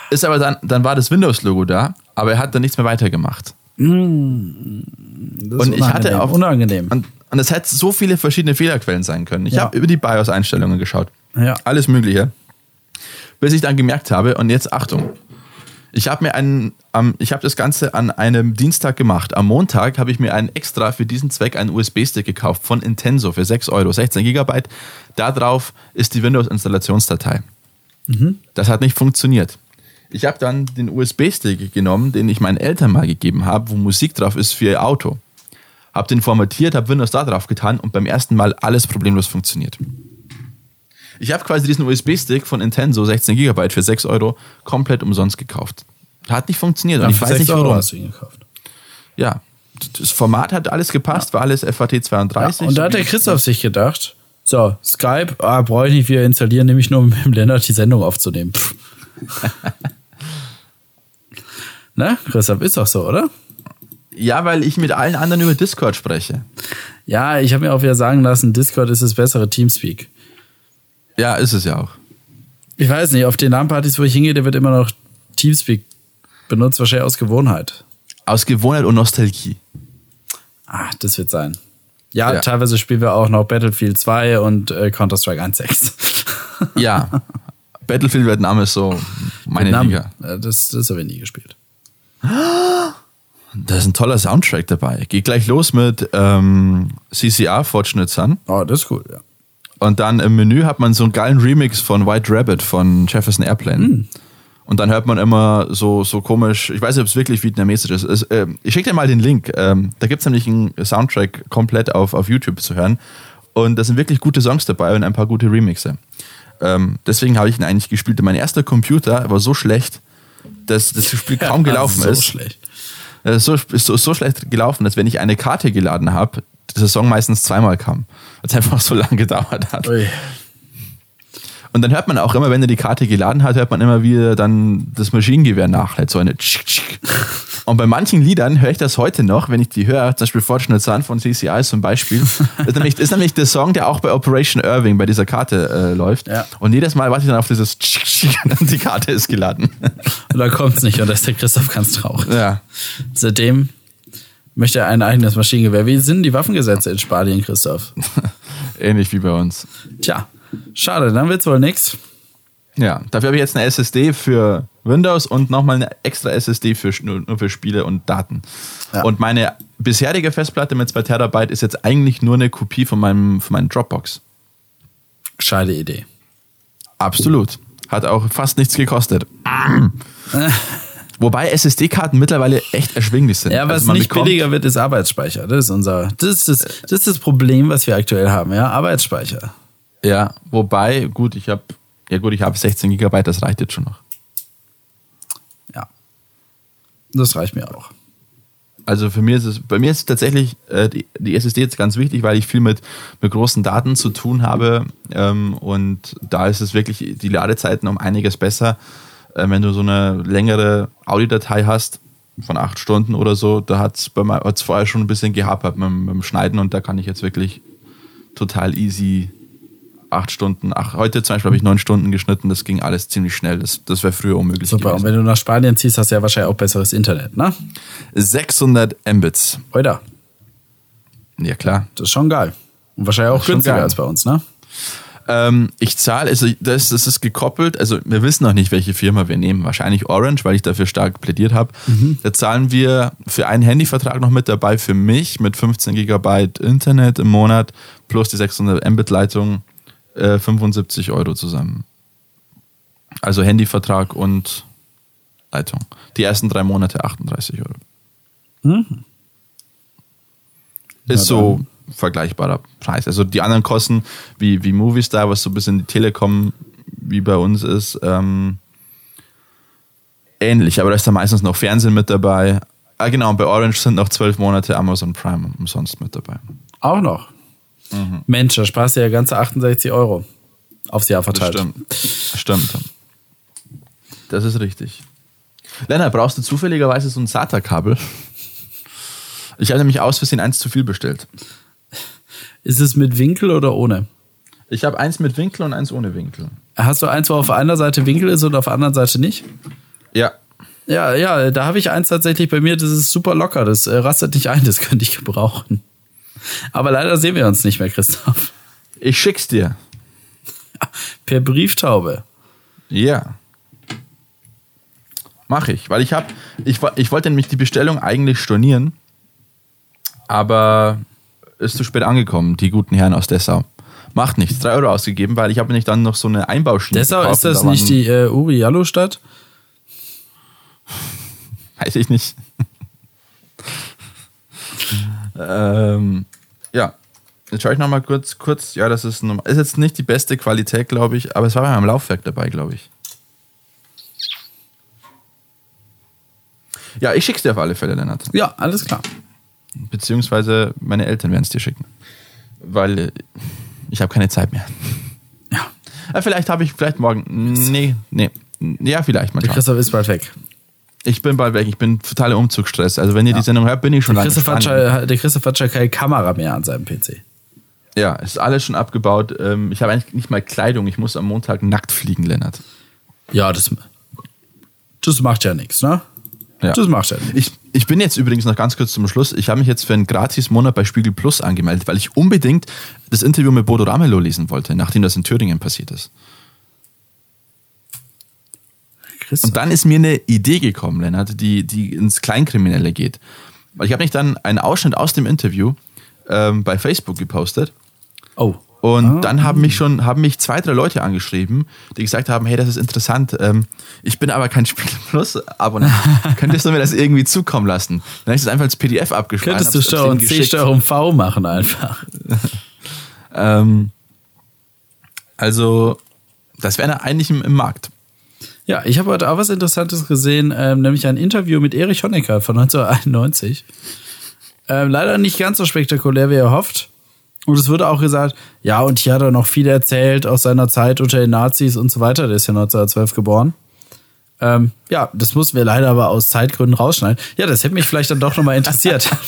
ist aber dann, dann war das Windows-Logo da, aber er hat dann nichts mehr weitergemacht. Das ist Und ich hatte auf unangenehm. Und, und es hätte so viele verschiedene Fehlerquellen sein können. Ich Ja. habe über die BIOS-Einstellungen geschaut. Ja. Alles Mögliche. Bis ich dann gemerkt habe, und jetzt Achtung. Ich habe mir einen, ähm, ich habe das Ganze an einem Dienstag gemacht. Am Montag habe ich mir einen extra für diesen Zweck einen USB-Stick gekauft von Intenso für 6 Euro, 16 Gigabyte. Da drauf ist die Windows-Installationsdatei. Das hat nicht funktioniert. Ich habe dann den USB-Stick genommen, den ich meinen Eltern mal gegeben habe, wo Musik drauf ist für ihr Auto. Habe den formatiert, habe Windows da drauf getan und beim ersten Mal alles problemlos funktioniert. Ich habe quasi diesen USB-Stick von Intenso, 16 GB für 6 Euro, komplett umsonst gekauft. Hat nicht funktioniert. Und Ja, ich weiß 6 nicht Euro warum. hast du ihn gekauft. Ja, das Format hat alles gepasst, war alles FAT 32. Und da hat der Christoph sich gedacht, so, Skype, ah, brauche ich nicht wieder installieren, nämlich nur um mit dem Lennart die Sendung aufzunehmen. Ne, Christoph, ist doch so, oder? Ja, weil ich mit allen anderen über Discord spreche. Ja, ich habe mir auch wieder sagen lassen, Discord ist das bessere Teamspeak. Ja, ist es ja auch. Ich weiß nicht, auf den LAN-Partys, wo ich hingehe, da wird immer noch Teamspeak benutzt, wahrscheinlich aus Gewohnheit. Aus Gewohnheit und Nostalgie. Ah, das wird sein. Ja, Ja. teilweise spielen wir auch noch Battlefield 2 und äh, Counter-Strike 1.6. Ja, Battlefield Vietnam ist so meine Vietnam, Liga. äh, Das, das habe ich nie gespielt. Da ist ein toller Soundtrack dabei. Geht gleich los mit ähm, CCR, Fortunate Son. Oh, das ist cool, ja. Und dann im Menü hat man so einen geilen Remix von White Rabbit von Jefferson Airplane. Und dann hört man immer so, so komisch, ich weiß nicht, ob es wirklich vietnamesisch ist. Es, äh, ich schicke dir mal den Link. Ähm, da gibt es nämlich einen Soundtrack komplett auf, auf YouTube zu hören. Und da sind wirklich gute Songs dabei und ein paar gute Remixe. Ähm, deswegen habe ich ihn eigentlich gespielt. Mein erster Computer war so schlecht, dass das Spiel kaum gelaufen so ist. schlecht. Es ist so, so, so schlecht gelaufen, dass wenn ich eine Karte geladen habe, dieser Song meistens zweimal kam. Weil es einfach so lange gedauert hat. Ui. Und dann hört man auch immer, wenn er die Karte geladen hat, hört man immer, wie er dann das Maschinengewehr nachlädt. So eine Tschik, tschik. Und bei manchen Liedern höre ich das heute noch, wenn ich die höre, zum Beispiel Fortunate Son von CCI zum Beispiel. ist, nämlich, ist nämlich der Song, der auch bei Operation Irving bei dieser Karte äh, läuft. Ja. Und jedes Mal warte ich dann auf dieses Tschik, tschik, und die Karte ist geladen. Und da kommt's nicht und da ist der Christoph ganz traurig. ja. Seitdem möchte er ein eigenes Maschinengewehr. Wie sind die Waffengesetze in Spanien, Christoph? Ähnlich wie bei uns. Tja, schade, dann wird's wohl nix. Ja, dafür habe ich jetzt eine SSD für Windows und nochmal eine extra SSD für, nur für Spiele und Daten. Ja. Und meine bisherige Festplatte mit 2 Terabyte ist jetzt eigentlich nur eine Kopie von meinem, von meinem Dropbox. Scheide Idee. Absolut. Hat auch fast nichts gekostet. Wobei SSD-Karten mittlerweile echt erschwinglich sind. Ja, was Also nicht billiger wird, ist Arbeitsspeicher. Das ist unser, das ist das, das ist das Problem, was wir aktuell haben, ja. Arbeitsspeicher. Ja, wobei, gut, ich habe ja gut, ich habe 16 Gigabyte, das reicht jetzt schon noch. Ja. Das reicht mir auch. Also für mich ist es, bei mir ist es tatsächlich äh, die, die SSD jetzt ganz wichtig, weil ich viel mit, mit großen Daten zu tun habe. Ähm, und da ist es wirklich die Ladezeiten um einiges besser. Äh, wenn du so eine längere Audiodatei hast von acht Stunden oder so, da hat es vorher schon ein bisschen dem- mit dem Schneiden und da kann ich jetzt wirklich total easy acht Stunden, ach, heute zum Beispiel habe ich neun Stunden geschnitten, das ging alles ziemlich schnell. Das, das wäre früher unmöglich Super. Und gewesen. wenn du nach Spanien ziehst, hast du ja wahrscheinlich auch besseres Internet, ne? 600 Mbits. Oder? Ja klar. Das ist schon geil. Und wahrscheinlich auch günstiger geil. als bei uns, ne? Ähm, ich zahle, also das, das ist gekoppelt, also wir wissen noch nicht, welche Firma wir nehmen. Wahrscheinlich Orange, weil ich dafür stark plädiert habe. Da zahlen wir für einen Handyvertrag noch mit dabei für mich mit 15 Gigabyte Internet im Monat plus die 600 Mbit Leitung äh, 75 Euro zusammen. Also Handyvertrag und Leitung. Die ersten drei Monate 38 Euro. Ist so vergleichbarer Preis. Also die anderen Kosten wie, wie Movistar, was so ein bisschen die Telekom wie bei uns ist, ähm, ähnlich. Aber da ist da meistens noch Fernsehen mit dabei. Ah, genau, und bei Orange sind noch zwölf Monate Amazon Prime umsonst mit dabei. Auch noch. Mhm. Mensch, da sparst du ja ganze 68 Euro aufs Jahr Das verteilt. stimmt. Stimmt. Das ist richtig. Lennart, brauchst du zufälligerweise so ein SATA-Kabel? Ich habe nämlich aus Versehen eins zu viel bestellt. Ist es mit Winkel oder ohne? Ich habe eins mit Winkel und eins ohne Winkel. Hast du eins, wo auf einer Seite Winkel ist und auf der anderen Seite nicht? Ja. Ja, ja, da habe ich eins tatsächlich bei mir, das ist super locker, das äh, rastet nicht ein, das könnte ich gebrauchen. Aber leider sehen wir uns nicht mehr, Christoph. Ich schick's dir. Per Brieftaube. Ja. Mach ich, weil ich habe, ich, ich wollte nämlich die Bestellung eigentlich stornieren, aber ist zu spät angekommen, die guten Herren aus Dessau. Macht nichts, drei Euro ausgegeben, weil ich habe nicht dann noch so eine Einbauschiene Dessau gekauft ist das da nicht die äh, Uri Jallo Stadt? Weiß ich nicht. Ähm, ja. Jetzt schaue ich nochmal kurz, kurz. Ja, das ist, norm- ist jetzt nicht die beste Qualität, glaube ich, aber es war bei meinem Laufwerk dabei, glaube ich. Ja, ich schick's dir auf alle Fälle, Lennart. Ja, alles klar. Beziehungsweise meine Eltern werden es dir schicken. Weil äh, ich habe keine Zeit mehr. Ja. Äh, vielleicht habe ich, vielleicht morgen. Nee, nee. Ja, vielleicht mal Der. Christoph ist bald weg. Ich bin bald weg, ich bin totaler Umzugsstress. Also wenn ihr die Sendung hört, bin ich schon Der lange Christoph, hat der Christoph hat schon keine Kamera mehr an seinem PC. Ja, ist alles schon abgebaut. Ähm, Ich habe eigentlich nicht mal Kleidung. Ich muss am Montag nackt fliegen, Lennart. Ja, das, das macht ja nichts, ne? Ja. Das macht ja nichts. Ich, ich bin jetzt übrigens noch ganz kurz zum Schluss. Ich habe mich jetzt für einen Gratis-Monat bei Spiegel Plus angemeldet, weil ich unbedingt das Interview mit Bodo Ramelow lesen wollte, nachdem das in Thüringen passiert ist. Christoph. Und dann ist mir eine Idee gekommen, Lennart, die, die ins Kleinkriminelle geht. Weil ich habe nicht dann einen Ausschnitt aus dem Interview ähm, bei Facebook gepostet. oh. Und dann haben mich schon, haben mich zwei, drei Leute angeschrieben, die gesagt haben, hey, das ist interessant. Ähm, ich bin aber kein Spiegel Plus Abonnent. Könntest du mir das irgendwie zukommen lassen? Dann habe ich das einfach als PDF abgespeichert. Könntest du denen C. Steuerung V machen einfach. Ähm, also, das wäre eigentlich im, im Markt. Ja, ich habe heute auch was Interessantes gesehen, ähm, nämlich ein Interview mit Erich Honecker von 1991. Ähm, leider nicht ganz so spektakulär, wie er hofft. Und es wurde auch gesagt, ja, und hier hat er noch viel erzählt aus seiner Zeit unter den Nazis und so weiter. Der ist ja 1912 geboren. Ähm, ja, das mussten wir leider aber aus Zeitgründen rausschneiden. Ja, das hätte mich vielleicht dann doch nochmal interessiert.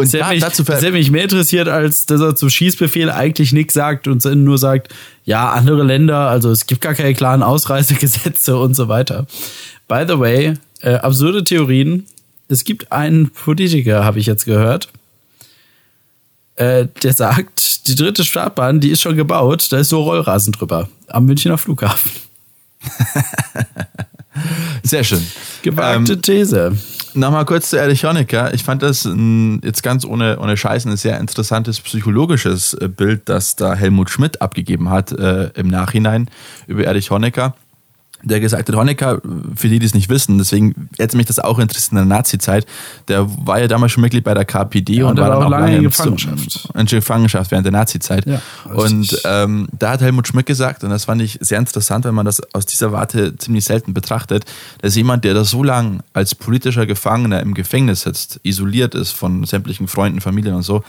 Und Das hätte, da, mich, dazu das hätte mich mehr interessiert, als dass er zum Schießbefehl eigentlich nichts sagt und nur sagt, ja, andere Länder, also es gibt gar keine klaren Ausreisegesetze und so weiter. By the way, äh, absurde Theorien. Es gibt einen Politiker, habe ich jetzt gehört, äh, der sagt, die dritte Startbahn, die ist schon gebaut, da ist so Rollrasen drüber am Münchner Flughafen. sehr schön. Gewagte Ähm, These. Nochmal kurz zu Erich Honecker. Ich fand das jetzt ganz ohne, ohne Scheiß ein sehr interessantes psychologisches äh, Bild, das da Helmut Schmidt abgegeben hat äh, im Nachhinein über Erich Honecker. Der gesagt hat, Honecker, für die, die es nicht wissen, deswegen hätte mich das auch interessiert in der Nazi-Zeit, der war ja damals schon Mitglied bei der KPD Ja, und, war dann auch lange in Gefangenschaft. In Gefangenschaft während der Nazi-Zeit. Ja, und ähm, da hat Helmut Schmidt gesagt, und das fand ich sehr interessant, wenn man das aus dieser Warte ziemlich selten betrachtet, dass jemand, der da so lang als politischer Gefangener im Gefängnis sitzt, isoliert ist von sämtlichen Freunden, Familien und so,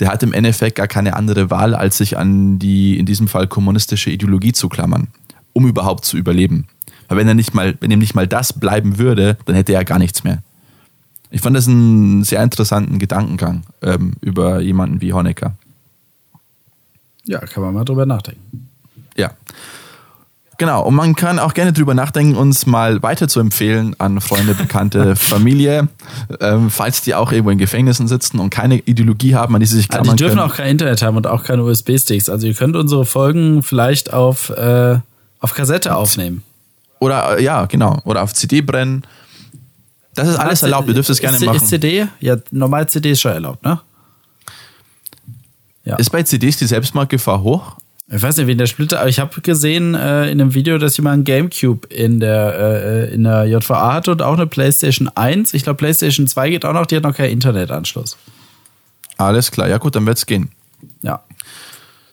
der hat im Endeffekt gar keine andere Wahl, als sich an die, in diesem Fall kommunistische Ideologie zu klammern, um überhaupt zu überleben. Weil wenn er nicht mal, wenn ihm nicht mal das bleiben würde, dann hätte er gar nichts mehr. Ich fand das einen sehr interessanten Gedankengang ähm, über jemanden wie Honecker. Ja, kann man mal drüber nachdenken. Ja. Genau, und man kann auch gerne drüber nachdenken, uns mal weiter zu empfehlen an Freunde, Bekannte, Familie, ähm, falls die auch irgendwo in Gefängnissen sitzen und keine Ideologie haben, an die sie sich Also klammern die dürfen können. auch kein Internet haben und auch keine USB-Sticks. Also ihr könnt unsere Folgen vielleicht auf, äh, auf Kassette aufnehmen. Oder äh, ja, genau. Oder auf CD brennen. Das ist alles erlaubt, ihr dürft es gerne ist, machen. Ist CD? Ja, normal CD ist schon erlaubt, ne? Ja. Ist bei CDs die Selbstmordgefahr hoch? Ich weiß nicht, wen der Splitter, aber ich habe gesehen äh, in einem Video, dass jemand einen Gamecube in der, äh, in der JVA hatte und auch eine PlayStation 1. Ich glaube, PlayStation 2 geht auch noch, die hat noch keinen Internetanschluss. Alles klar, ja gut, dann wird's gehen. Ja.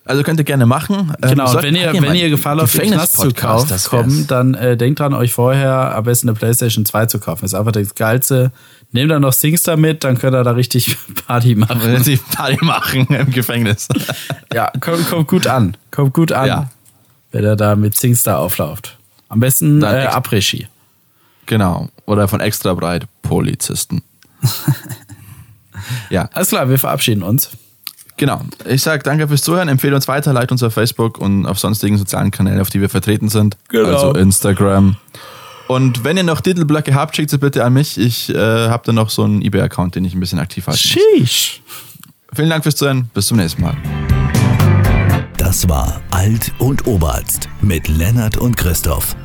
Also könnt ihr gerne machen. Ähm, Genau, sollten- wenn ihr, wenn ihr Gefahr den Knast zu Gefängnispodcast, Kauf das wär's. kommen, dann äh, denkt dran, euch vorher am besten eine Playstation 2 zu kaufen. Das ist einfach das Geilste. Nehmt dann noch Singstar mit, dann könnt ihr da richtig Party machen. Wenn sie Party machen im Gefängnis. Ja, kommt, kommt gut an. Kommt gut an, Ja. wenn er da mit Singstar auflauft. Am besten Dann äh, Après-Ski. Genau. Oder von extra breit Polizisten. ja, Alles klar, wir verabschieden uns. Genau. Ich sage danke fürs Zuhören, empfehle uns weiter, liked uns auf Facebook und auf sonstigen sozialen Kanälen, auf die wir vertreten sind. Genau. Also Instagram. Und wenn ihr noch Titelblöcke habt, schickt sie bitte an mich. Ich äh, habe da noch so einen eBay-Account, den ich ein bisschen aktiv halten muss. Sheesh. Vielen Dank fürs Zuhören. Bis zum nächsten Mal. Das war Alt und Oberarzt mit Lennart und Christoph.